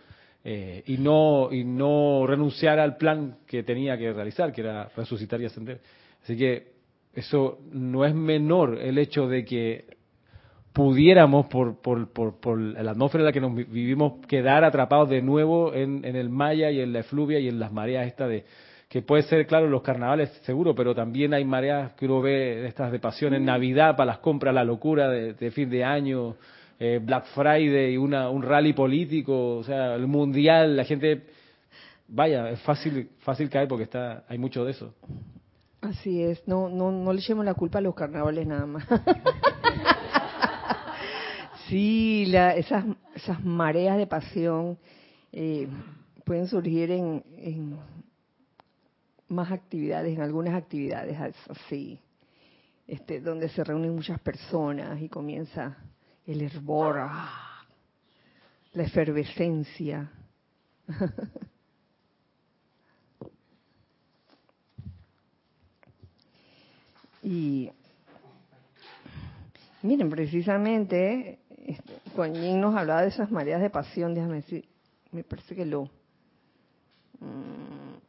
C: eh, y no y no renunciar al plan que tenía que realizar, que era resucitar y ascender. Así que eso no es menor el hecho de que pudiéramos, por, por, por, por la atmósfera en la que nos vivimos, quedar atrapados de nuevo en, en el Maya y en la efluvia y en las mareas estas de, que puede ser, claro, los carnavales seguro, pero también hay mareas que uno ve de estas de pasión en Navidad para las compras, la locura de, fin de año, eh, Black Friday, una, un rally político, o sea, el mundial, la gente, vaya, es fácil, fácil caer porque está, hay mucho de eso.
A: Así es, no, no, no le echemos la culpa a los carnavales nada más. sí, la, esas, esas mareas de pasión eh, pueden surgir en, en más actividades, en algunas actividades así, este, donde se reúnen muchas personas y comienza el hervor, ah, la efervescencia. y miren, precisamente, este, Juan nos hablaba de esas mareas de pasión, déjame decir, me parece que lo... Mm,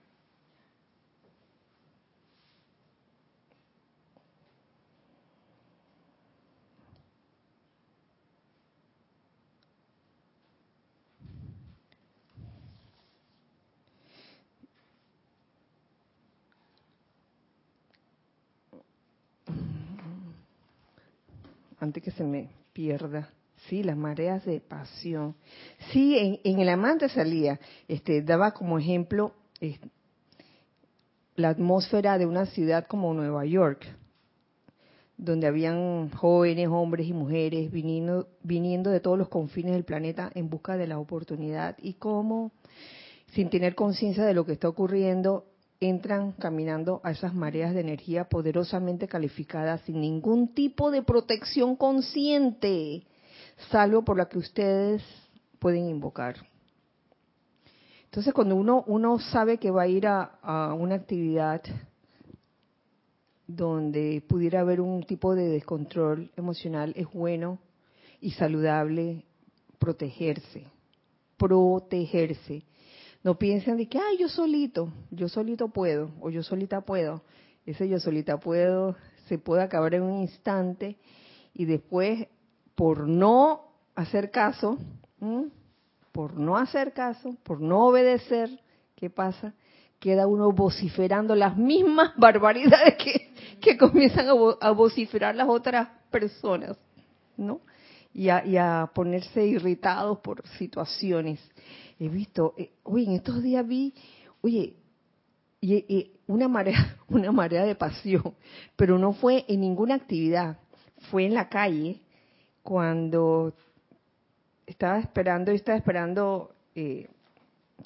A: antes que se me pierda. Sí, las mareas de pasión. Sí, en, el amante salía, este, daba como ejemplo la atmósfera de una ciudad como Nueva York, donde habían jóvenes, hombres y mujeres viniendo, viniendo de todos los confines del planeta en busca de la oportunidad y cómo, sin tener conciencia de lo que está ocurriendo, entran caminando a esas mareas de energía poderosamente calificadas sin ningún tipo de protección consciente, salvo por la que ustedes pueden invocar. Entonces, cuando uno, uno sabe que va a ir a, a una actividad donde pudiera haber un tipo de descontrol emocional, es bueno y saludable protegerse, protegerse no piensen de que, ay, yo solito, yo solito puedo, o yo solita puedo. Ese yo solita puedo se puede acabar en un instante y después, por no hacer caso, por no hacer caso, por no obedecer, ¿qué pasa? Queda uno vociferando las mismas barbaridades que, que comienzan a, vociferar las otras personas, ¿no? Y a, ponerse irritados por situaciones. He visto, eh, oye, en estos días vi, oye, y, una marea, una marea de pasión, pero no fue en ninguna actividad, fue en la calle cuando estaba esperando, estaba esperando eh,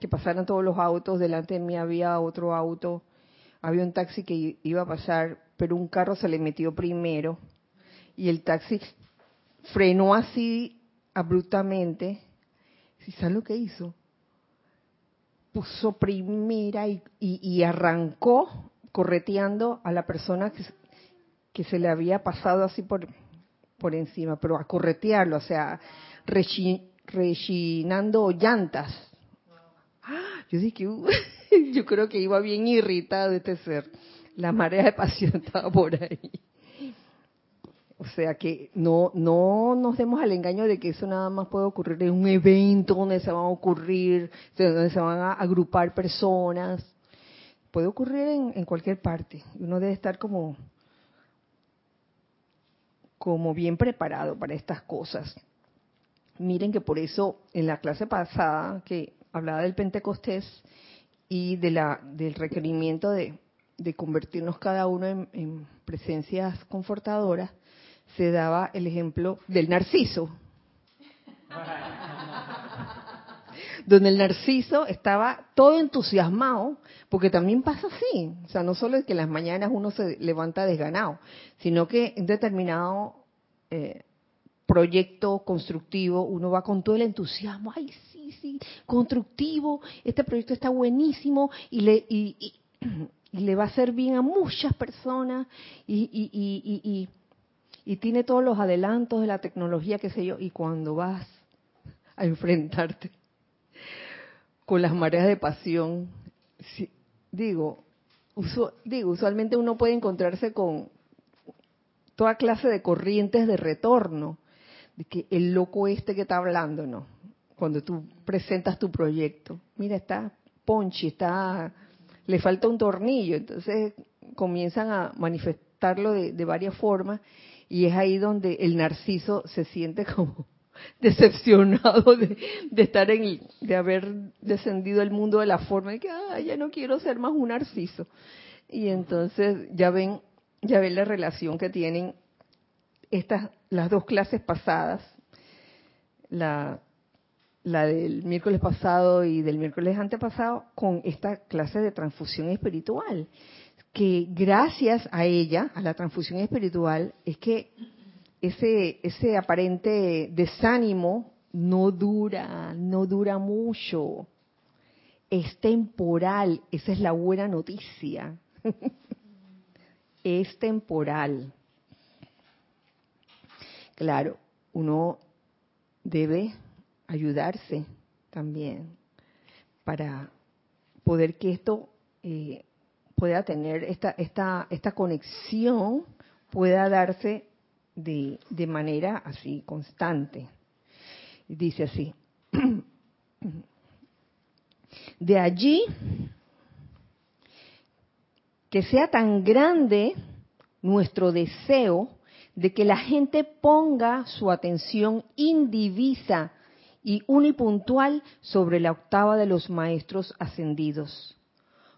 A: que pasaran todos los autos, delante de mí había otro auto, había un taxi que iba a pasar, pero un carro se le metió primero. Y el taxi frenó así abruptamente. ¿Y sabes lo que hizo? Puso primera y, arrancó correteando a la persona que, se le había pasado así por, por encima, pero a corretearlo, o sea, rechinando llantas. Yo dije, uh, yo creo que iba bien irritado este ser. La marea de pasión estaba por ahí. O sea que no, no nos demos al engaño de que eso nada más puede ocurrir en un evento donde se van a ocurrir, donde se van a agrupar personas. Puede ocurrir en, en cualquier parte. Uno debe estar como, como bien preparado para estas cosas. Miren que por eso en la clase pasada que hablaba del Pentecostés y de la, del requerimiento de, convertirnos cada uno en presencias confortadoras, se daba el ejemplo del narciso. donde el narciso estaba todo entusiasmado, porque también pasa así, o sea, no solo es que en las mañanas uno se levanta desganado, sino que en determinado eh, proyecto constructivo uno va con todo el entusiasmo, ay, sí, sí, constructivo, este proyecto está buenísimo y le, y, le va a hacer bien a muchas personas y, y tiene todos los adelantos de la tecnología, qué sé yo, y cuando vas a enfrentarte con las mareas de pasión, digo, digo, usualmente uno puede encontrarse con toda clase de corrientes de retorno, de que el loco este que está hablando, no, cuando tú presentas tu proyecto, mira, está ponchi, está, le falta un tornillo, entonces comienzan a manifestarlo de varias formas y es ahí donde el narciso se siente como decepcionado de, estar en, de haber descendido al mundo de la forma de que, ah, ya no quiero ser más un narciso. Y entonces ya ven, ya ven la relación que tienen estas, las dos clases pasadas, la, la del miércoles pasado y del miércoles antepasado, con esta clase de transfusión espiritual que gracias a ella, a la transfusión espiritual, es que ese, ese aparente desánimo no dura, no dura mucho. Es temporal, esa es la buena noticia. es temporal. Claro, uno debe ayudarse también para poder que esto eh, pueda tener esta, esta, esta conexión, pueda darse de, de manera así constante. Dice así, de allí que sea tan grande nuestro deseo de que la gente ponga su atención indivisa y unipuntual sobre la octava de los maestros ascendidos,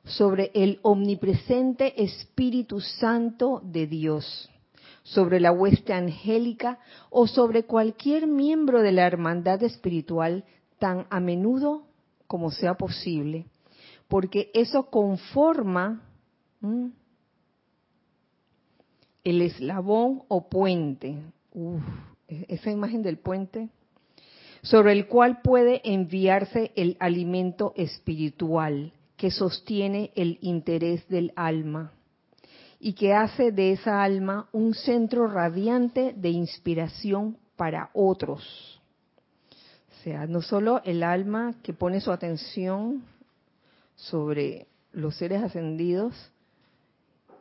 A: sobre el omnipresente Espíritu Santo de Dios, sobre la hueste angélica o sobre cualquier miembro de la hermandad espiritual tan a menudo como sea posible, porque eso conforma el eslabón o puente, e-, esa imagen del puente, sobre el cual puede enviarse el alimento espiritual que sostiene el interés del alma y que hace de esa alma un centro radiante de inspiración para otros. O sea, no solo el alma que pone su atención sobre los seres ascendidos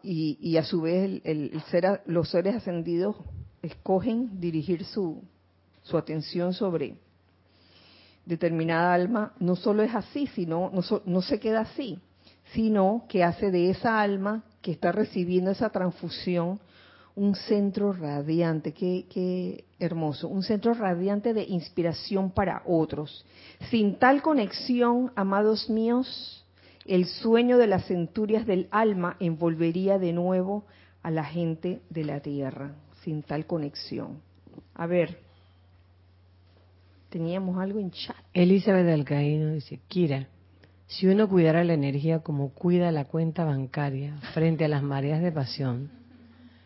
A: y, a su vez el, ser, los seres ascendidos escogen dirigir su, su atención sobre determinada alma no solo es así, sino no, no se queda así, sino que hace de esa alma que está recibiendo esa transfusión un centro radiante, qué, qué hermoso, un centro radiante de inspiración para otros. Sin tal conexión, amados míos, el sueño de las centurias del alma envolvería de nuevo a la gente de la tierra, sin tal conexión. A ver, teníamos algo en chat.
B: Elizabeth Alcaíno dice, Kira, si uno cuidara la energía como cuida la cuenta bancaria frente a las mareas de pasión,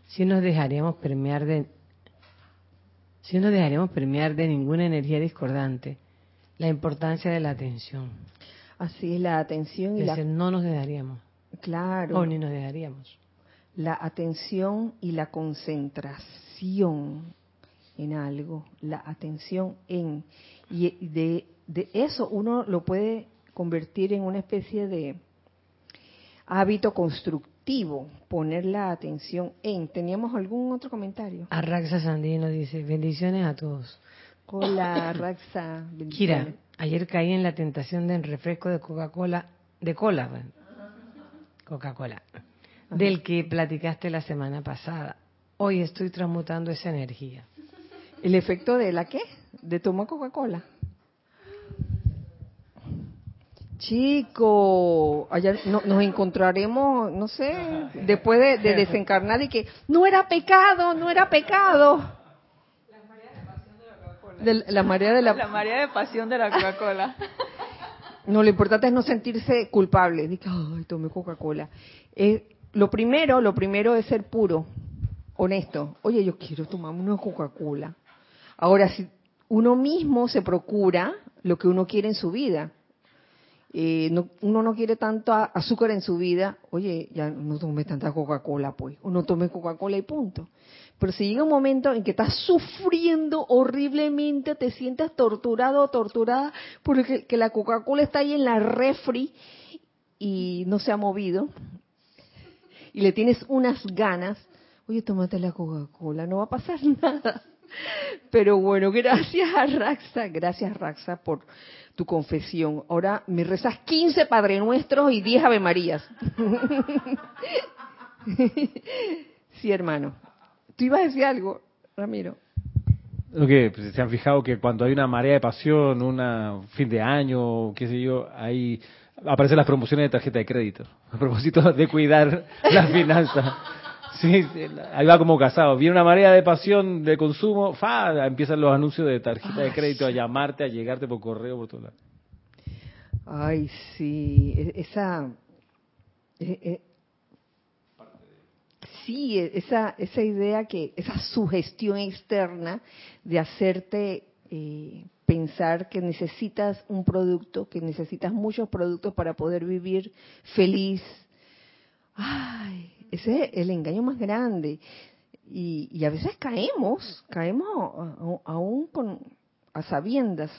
B: si nos dejaríamos permear de si nos dejaríamos permear de ninguna energía discordante, la importancia de la atención.
A: Así es, la atención y
B: Es
A: la...
B: decir, no nos dejaríamos.
A: Claro.
B: O ni nos dejaríamos.
A: la atención y la concentración en algo, la atención en y de, de eso uno lo puede convertir en una especie de hábito constructivo, poner la atención en. ¿Teníamos algún otro comentario?
B: Arraxa Sandino dice, bendiciones a todos.
A: Hola, Raxa.
B: Kira, ayer caí en la tentación del refresco de Coca-Cola, de cola, Coca-Cola, del que platicaste la semana pasada. Hoy estoy transmutando esa energía.
A: ¿El efecto de la qué? ¿De tomar Coca-Cola? Chico, allá no- nos encontraremos, no sé, después de, de desencarnar y que no era pecado, no era pecado. De la marea de la,
D: La María de Pasión de la Coca-Cola.
A: No, lo importante es no sentirse culpable. Dice, ay, tomé Coca-Cola. Eh, lo primero, lo primero es ser puro, honesto. Oye, yo quiero tomarme una Coca-Cola. Ahora, si uno mismo se procura lo que uno quiere en su vida, eh, no- uno no quiere tanto azúcar en su vida, oye, ya no tome tanta Coca-Cola, pues. Uno tome Coca-Cola y punto. Pero si llega un momento en que estás sufriendo horriblemente, te sientes torturado o torturada porque que la Coca-Cola está ahí en la refri y no se ha movido, y le tienes unas ganas, oye, tómate la Coca-Cola, no va a pasar nada. Pero bueno, gracias a Raxa, gracias Raxa por tu confesión. Ahora me rezas 15 Padre Nuestros y 10 Ave Marías. sí, hermano. ¿Tú ibas a decir algo, Ramiro?
C: Que pues, se han fijado que cuando hay una marea de pasión, una fin de año, qué sé yo, ahí aparecen las promociones de tarjeta de crédito. A propósito de cuidar las finanzas. Sí, ahí va como casado. Viene una marea de pasión de consumo, fa, empiezan los anuncios de tarjeta de crédito a llamarte, a llegarte por correo, por todo lado.
A: Ay, sí, e- esa... e- e- sí, esa, esa idea que, esa sugestión externa de hacerte eh, pensar que necesitas un producto, que necesitas muchos productos para poder vivir feliz. Ay, ese es el engaño más grande. Y, y a veces caemos, caemos aún con, a sabiendas,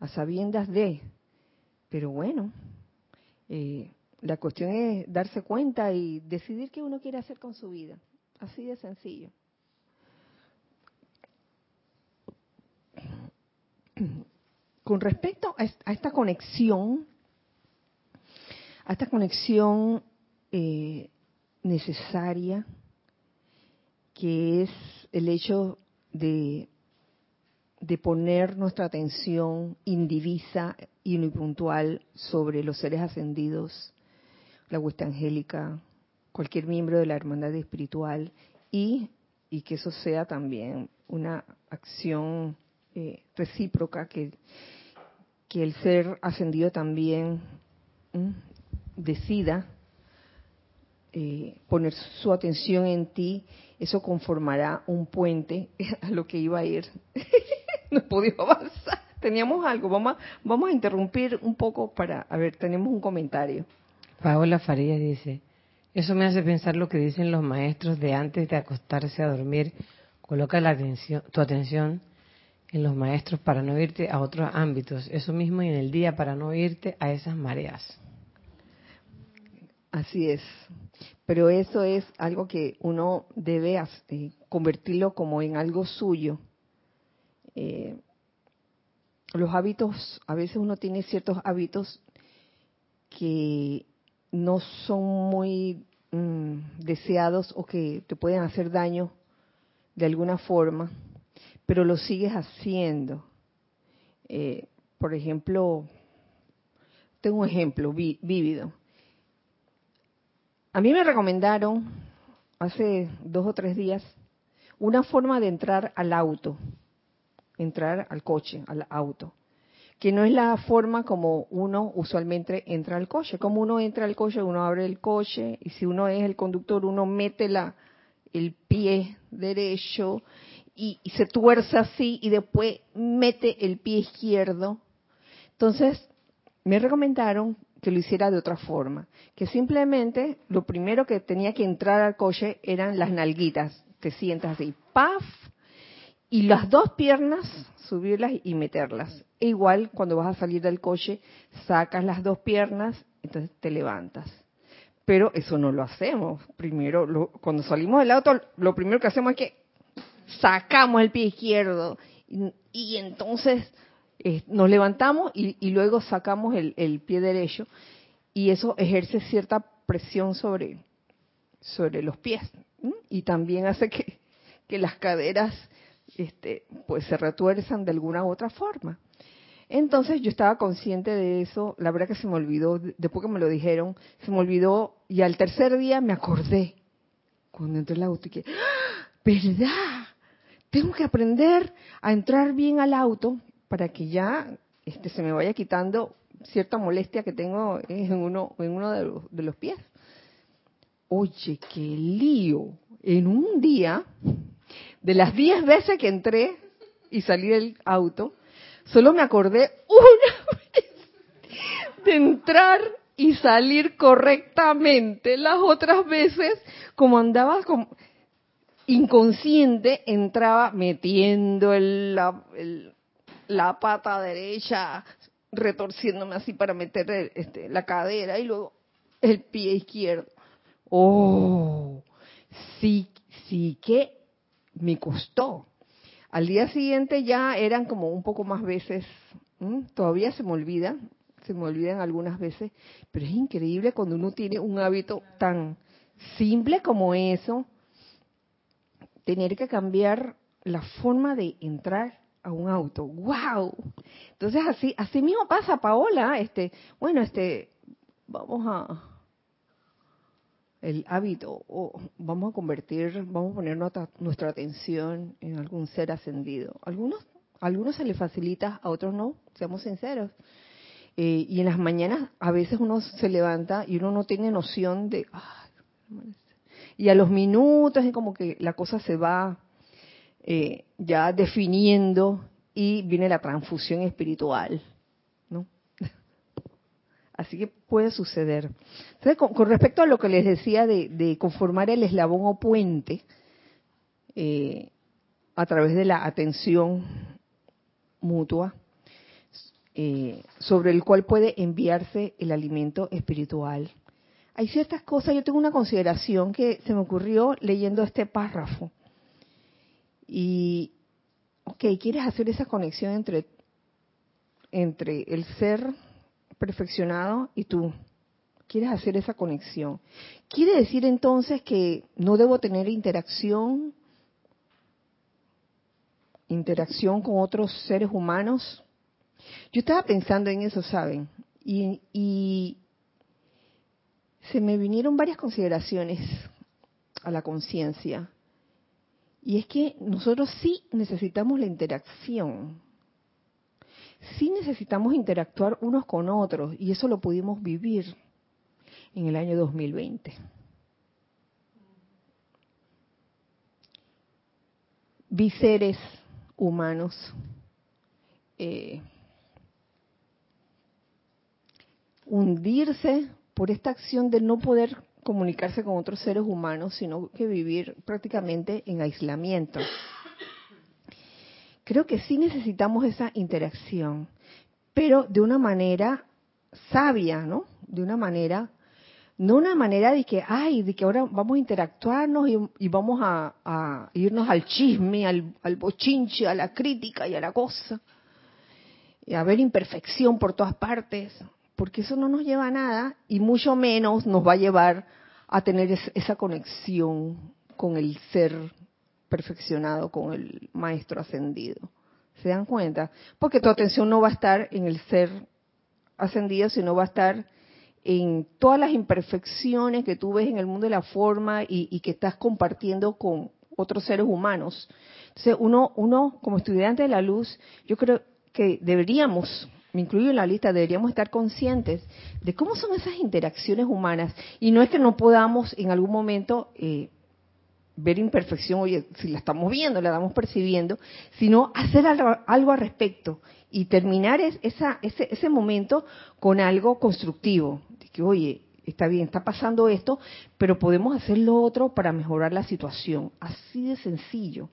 A: a sabiendas de. Pero bueno, eh, la cuestión es darse cuenta y decidir qué uno quiere hacer con su vida. Así de sencillo. Con respecto a esta conexión, a esta conexión eh, necesaria, que es el hecho de, de poner nuestra atención indivisa y unipuntual sobre los seres ascendidos, la huesta angélica, cualquier miembro de la hermandad espiritual y, y que eso sea también una acción eh, recíproca, que, que el ser ascendido también decida eh, poner su atención en ti, eso conformará un puente a lo que iba a ir. no podido avanzar. Teníamos algo, vamos a, vamos a interrumpir un poco para, a ver, tenemos un comentario.
B: Paola Farías dice, eso me hace pensar lo que dicen los maestros de antes de acostarse a dormir, coloca la atención, tu atención en los maestros para no irte a otros ámbitos, eso mismo y en el día para no irte a esas mareas.
A: Así es. Pero eso es algo que uno debe eh, convertirlo como en algo suyo. Eh, los hábitos, a veces uno tiene ciertos hábitos que no son muy mm, deseados o que te pueden hacer daño de alguna forma, pero lo sigues haciendo. Eh, por ejemplo, tengo un ejemplo vívido. A mí me recomendaron hace dos o tres días una forma de entrar al auto, entrar al coche, al auto, que no es la forma como uno usualmente entra al coche. Como uno entra al coche, uno abre el coche y si uno es el conductor, uno mete la, el pie derecho y, y se tuerce así y después mete el pie izquierdo. Entonces, me recomendaron que lo hiciera de otra forma, que simplemente lo primero que tenía que entrar al coche eran las nalguitas, te sientas así, paf, y las dos piernas subirlas y meterlas. E igual cuando vas a salir del coche, sacas las dos piernas, entonces te levantas. Pero eso no lo hacemos. Primero, cuando salimos del auto, lo primero que hacemos es que sacamos el pie izquierdo y entonces nos levantamos y, luego sacamos el, pie derecho y eso ejerce cierta presión sobre, sobre los pies y también hace que, que las caderas este, pues se retuerzan de alguna u otra forma. Entonces yo estaba consciente de eso, la verdad que se me olvidó, después que me lo dijeron, se me olvidó y al tercer día me acordé cuando entré el auto y que, ¡Ah! ¿verdad? Tengo que aprender a entrar bien al auto para que ya este, se me vaya quitando cierta molestia que tengo en uno, en uno de, los, de los pies. Oye, qué lío. En un día, de las diez veces que entré y salí del auto, solo me acordé una vez de entrar y salir correctamente. Las otras veces, como andaba inconsciente, entraba metiendo el, el, la pata derecha retorciéndome así para meter este, la cadera y luego el pie izquierdo. Oh, sí, sí que me costó. Al día siguiente ya eran como un poco más veces, todavía se me olvida, se me olvidan algunas veces, pero es increíble cuando uno tiene un hábito tan simple como eso, tener que cambiar la forma de entrar a un auto. ¡Wow! Entonces así, así mismo pasa, Paola. Este, bueno, este, vamos a el hábito, o vamos a convertir, vamos a poner nuestra, atención en algún ser ascendido. Algunos, algunos se les facilita, a otros no, seamos sinceros. Eh, y en las mañanas a veces uno se levanta y uno no tiene noción de, y a los minutos es como que la cosa se va eh, ya definiendo y viene la transfusión espiritual, ¿no? Así que puede suceder. Entonces, con, respecto a lo que les decía de, conformar el eslabón o puente eh, a través de la atención mutua, eh, sobre el cual puede enviarse el alimento espiritual. Hay ciertas cosas, yo tengo una consideración que se me ocurrió leyendo este párrafo y, ok, quieres hacer esa conexión entre, entre el ser perfeccionado y tú. Quieres hacer esa conexión. ¿Quiere decir entonces que no debo tener interacción, interacción con otros seres humanos? Yo estaba pensando en eso, ¿saben? Y, y se me vinieron varias consideraciones a la conciencia. Y es que nosotros sí necesitamos la interacción. Sí necesitamos interactuar unos con otros y eso lo pudimos vivir en el año 2020. Vi seres humanos eh, hundirse por esta acción de no poder comunicarse con otros seres humanos, sino que vivir prácticamente en aislamiento. Creo que sí necesitamos esa interacción, pero de una manera sabia, ¿no? De una manera, no una manera de que, ay, de que ahora vamos a interactuarnos y, vamos a, irnos al chisme, al, al bochinche, a la crítica y a la cosa, y a ver imperfección por todas partes, porque eso no nos lleva a nada y mucho menos nos va a llevar a tener esa conexión con el ser perfeccionado, con el maestro ascendido. ¿Se dan cuenta? Porque tu atención no va a estar en el ser ascendido, sino va a estar en todas las imperfecciones que tú ves en el mundo de la forma y, que estás compartiendo con otros seres humanos. Entonces, uno, uno como estudiante de la luz, yo creo que deberíamos, me incluyo en la lista, deberíamos estar conscientes de cómo son esas interacciones humanas. Y no es que no podamos en algún momento eh, ver imperfección, oye, si la estamos viendo, la estamos percibiendo, sino hacer algo, al respecto y terminar esa, ese, ese momento con algo constructivo. De que, oye, está bien, está pasando esto, pero podemos hacer lo otro para mejorar la situación. Así de sencillo.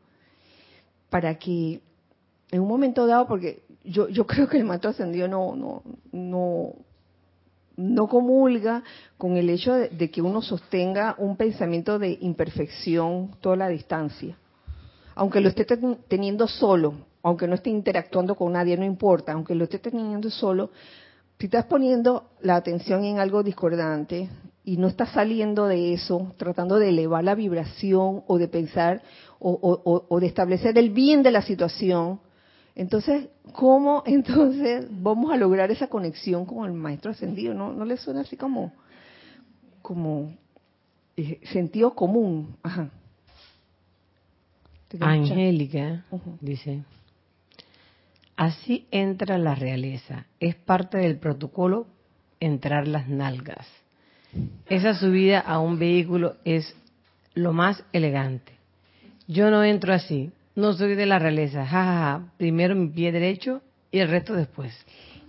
A: Para que en un momento dado, porque yo, yo creo que el maestro ascendido no, no, no, no comulga con el hecho de, que uno sostenga un pensamiento de imperfección toda la distancia. Aunque lo esté teniendo solo, aunque no esté interactuando con nadie, no importa, aunque lo esté teniendo solo, si estás poniendo la atención en algo discordante y no estás saliendo de eso, tratando de elevar la vibración o de pensar o de establecer el bien de la situación, entonces, ¿cómo entonces vamos a lograr esa conexión con el maestro ascendido? ¿No, no le suena así como, como eh, sentido común? Ajá.
B: Angélica dice, así entra la realeza, es parte del protocolo entrar las nalgas. Esa subida a un vehículo es lo más elegante. Yo no entro así, no soy de la realeza, jajaja. Primero mi pie derecho y el resto después.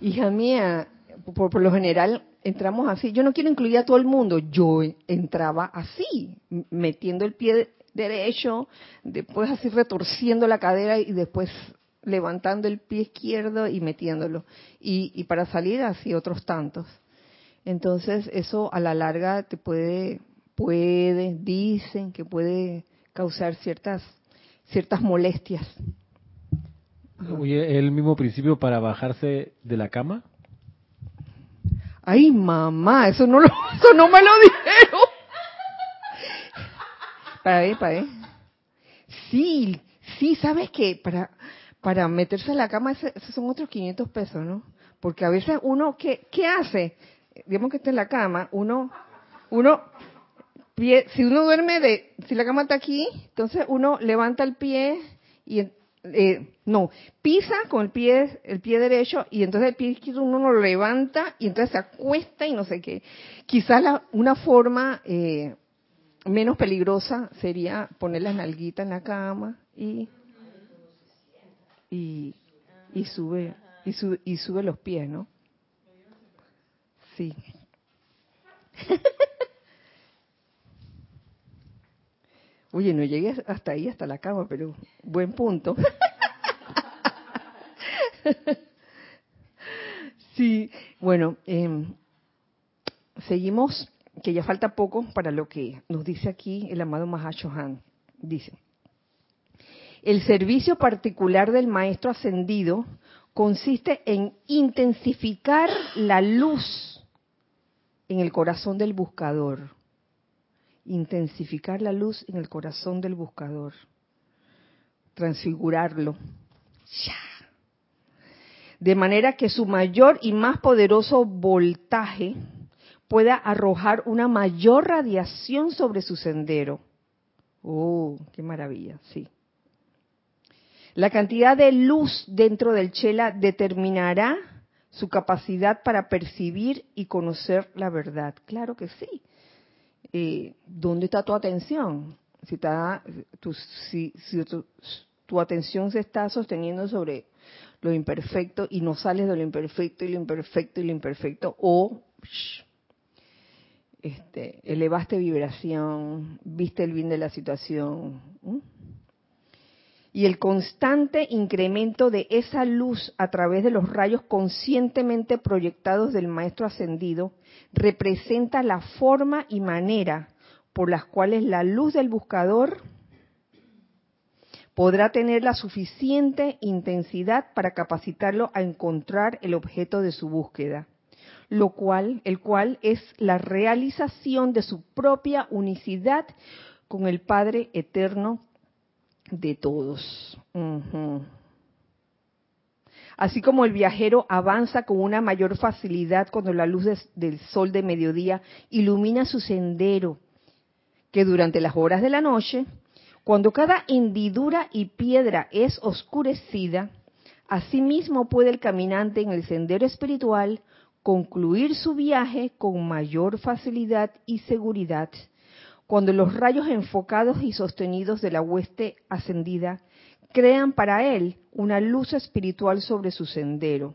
A: Hija mía, por, lo general entramos así. Yo no quiero incluir a todo el mundo. Yo entraba así, metiendo el pie derecho, después así retorciendo la cadera y después levantando el pie izquierdo y metiéndolo. Y, y para salir así otros tantos. Entonces eso a la larga te puede, puede, dicen que puede causar ciertas ciertas molestias.
C: Oye, ¿el mismo principio para bajarse de la cama?
A: Ay, mamá, eso no, lo, eso no me lo dijeron. Para ver, para ver. Sí, sí, ¿sabes qué? Para, para meterse en la cama, esos son otros 500 pesos, ¿no? Porque a veces uno, ¿qué, qué hace? Digamos que está en la cama, uno, uno si uno duerme de, si la cama está aquí, entonces uno levanta el pie y eh, no, pisa con el pie, el pie derecho y entonces el pie izquierdo uno lo levanta y entonces se acuesta y no sé qué. Quizás la, una forma eh, menos peligrosa sería poner las nalguitas en la cama y y, y sube y, sube, y sube los pies, ¿no? Sí. Oye, no llegué hasta ahí, hasta la cama, pero buen punto. sí, bueno, em, seguimos, que ya falta poco para lo que nos dice aquí el amado Mahashohan. Dice, el servicio particular del Maestro Ascendido consiste en intensificar la luz en el corazón del buscador intensificar la luz en el corazón del buscador, transfigurarlo. De manera que su mayor y más poderoso voltaje pueda arrojar una mayor radiación sobre su sendero. ¡Oh, qué maravilla! Sí. La cantidad de luz dentro del chela determinará su capacidad para percibir y conocer la verdad. Claro que sí. Eh, ¿dónde está tu atención? Si, está, tu, si, tu, atención se está sosteniendo sobre lo imperfecto y no sales de lo imperfecto y lo imperfecto y lo imperfecto, o este, elevaste vibración, viste el bien de la situación. Y el constante incremento de esa luz a través de los rayos conscientemente proyectados del Maestro Ascendido representa la forma y manera por las cuales la luz del buscador podrá tener la suficiente intensidad para capacitarlo a encontrar el objeto de su búsqueda. lo cual, el cual es la realización de su propia unicidad con el Padre eterno de todos. Así como el viajero avanza con una mayor facilidad cuando la luz del sol de mediodía ilumina su sendero que durante las horas de la noche, cuando cada hendidura y piedra es oscurecida, asimismo puede el caminante en el sendero espiritual concluir su viaje con mayor facilidad y seguridad, cuando los rayos enfocados y sostenidos de la hueste ascendida crean para él una luz espiritual sobre su sendero,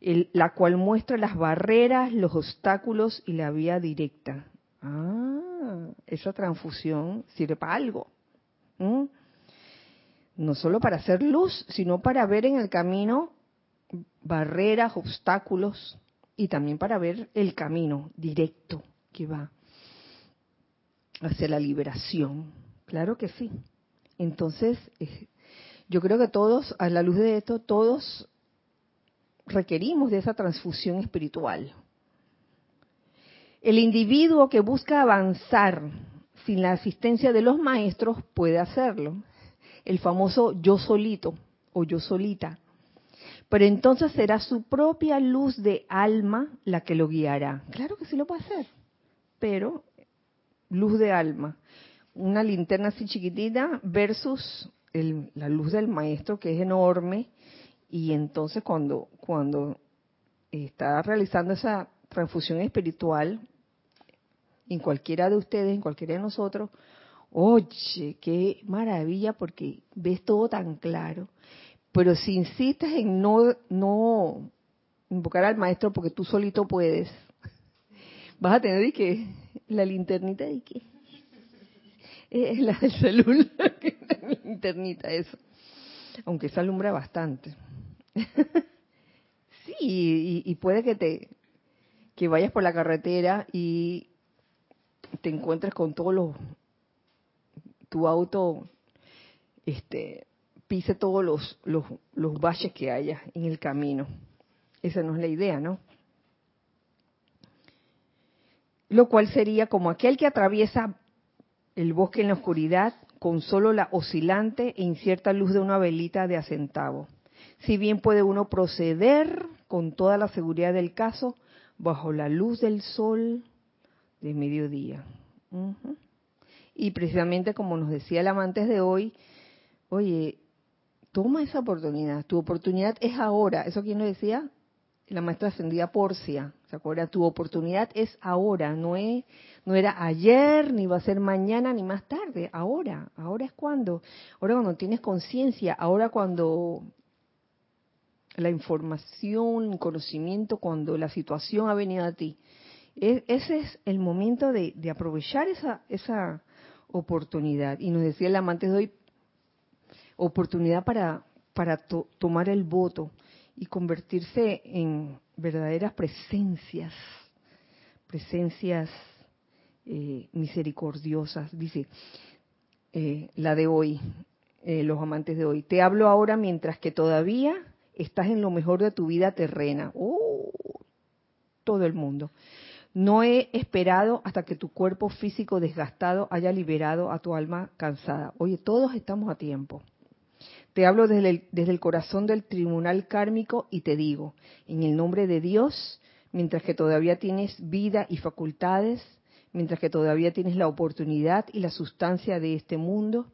A: la cual muestra las barreras, los obstáculos y la vía directa. Ah, esa transfusión sirve para algo no solo para hacer luz, sino para ver en el camino barreras, obstáculos y también para ver el camino directo que va hacia la liberación. Claro que sí. Entonces, eh, yo creo que todos, a la luz de esto, todos requerimos de esa transfusión espiritual. El individuo que busca avanzar sin la asistencia de los maestros puede hacerlo el famoso yo solito o yo solita. Pero entonces será su propia luz de alma la que lo guiará. Claro que sí lo puede hacer, pero luz de alma. Una linterna así chiquitita versus la luz del maestro que es enorme. Y entonces cuando, cuando está realizando esa transfusión espiritual, en cualquiera de ustedes, en cualquiera de nosotros, Oye, qué maravilla porque ves todo tan claro. Pero si insistes en no, no invocar al maestro porque tú solito puedes, vas a tener que la linternita de que es la del celular, la linternita eso. Aunque se alumbra bastante. sí, y, y puede que te que vayas por la carretera y te encuentres con todos los tu auto este, pise todos los, los, los valles que haya en el camino. Esa no es la idea, ¿no? Lo cual sería como aquel que atraviesa el bosque en la oscuridad con solo la oscilante e incierta luz de una velita de acentavo. Si bien puede uno proceder con toda la seguridad del caso bajo la luz del sol de mediodía. Y precisamente como nos decía el amante de hoy, oye, toma esa oportunidad. Tu oportunidad es ahora. ¿Eso quién lo decía? La maestra ascendida Porcia. ¿Se? Tu oportunidad es ahora. No, es, no era ayer, ni va a ser mañana, ni más tarde. Ahora. Ahora es cuando. Ahora cuando tienes conciencia. Ahora cuando la información, conocimiento, cuando la situación ha venido a ti. E, ese es el momento de, de aprovechar esa, esa oportunidad. Y nos decía el amante de hoy, oportunidad para, para tomar el voto y convertirse en verdaderas presencias, presencias eh, misericordiosas, dice eh, la de hoy, eh, los amantes de hoy. Te hablo ahora mientras que todavía estás en lo mejor de tu vida terrena. Oh, todo el mundo. No he esperado hasta que tu cuerpo físico desgastado haya liberado a tu alma cansada. Oye, todos estamos a tiempo. Te hablo desde el, corazón del tribunal kármico y te digo, en el nombre de Dios, mientras que todavía tienes vida y facultades, mientras que todavía tienes la oportunidad y la sustancia de este mundo,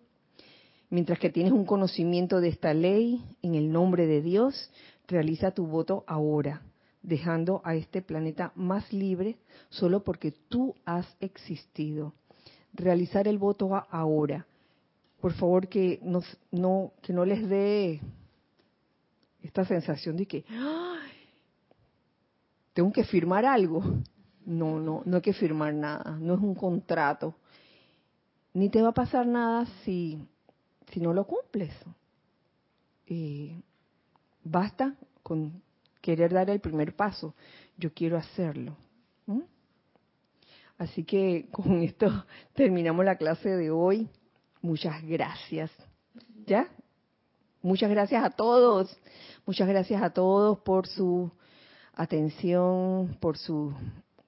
A: mientras que tienes un conocimiento de esta ley, en el nombre de Dios, realiza tu voto ahora dejando a este planeta más libre solo porque tú has existido. Realizar el voto ahora. Por favor que no, que no les dé esta sensación de que tengo que firmar algo. No, no, no hay que firmar nada, no es un contrato. Ni te va a pasar nada si, no lo cumples. Eh, basta con querer dar el primer paso. Yo quiero hacerlo. Así que con esto terminamos la clase de hoy. Muchas gracias. ¿Ya? Muchas gracias a todos. Muchas gracias a todos por su atención, por su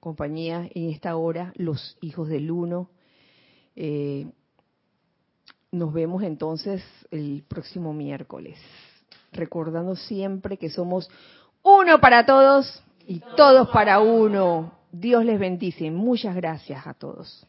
A: compañía en esta hora, los hijos del uno. Eh, nos vemos entonces el próximo miércoles, recordando siempre que somos uno para todos y todos para uno. Dios les bendice. Muchas gracias a todos.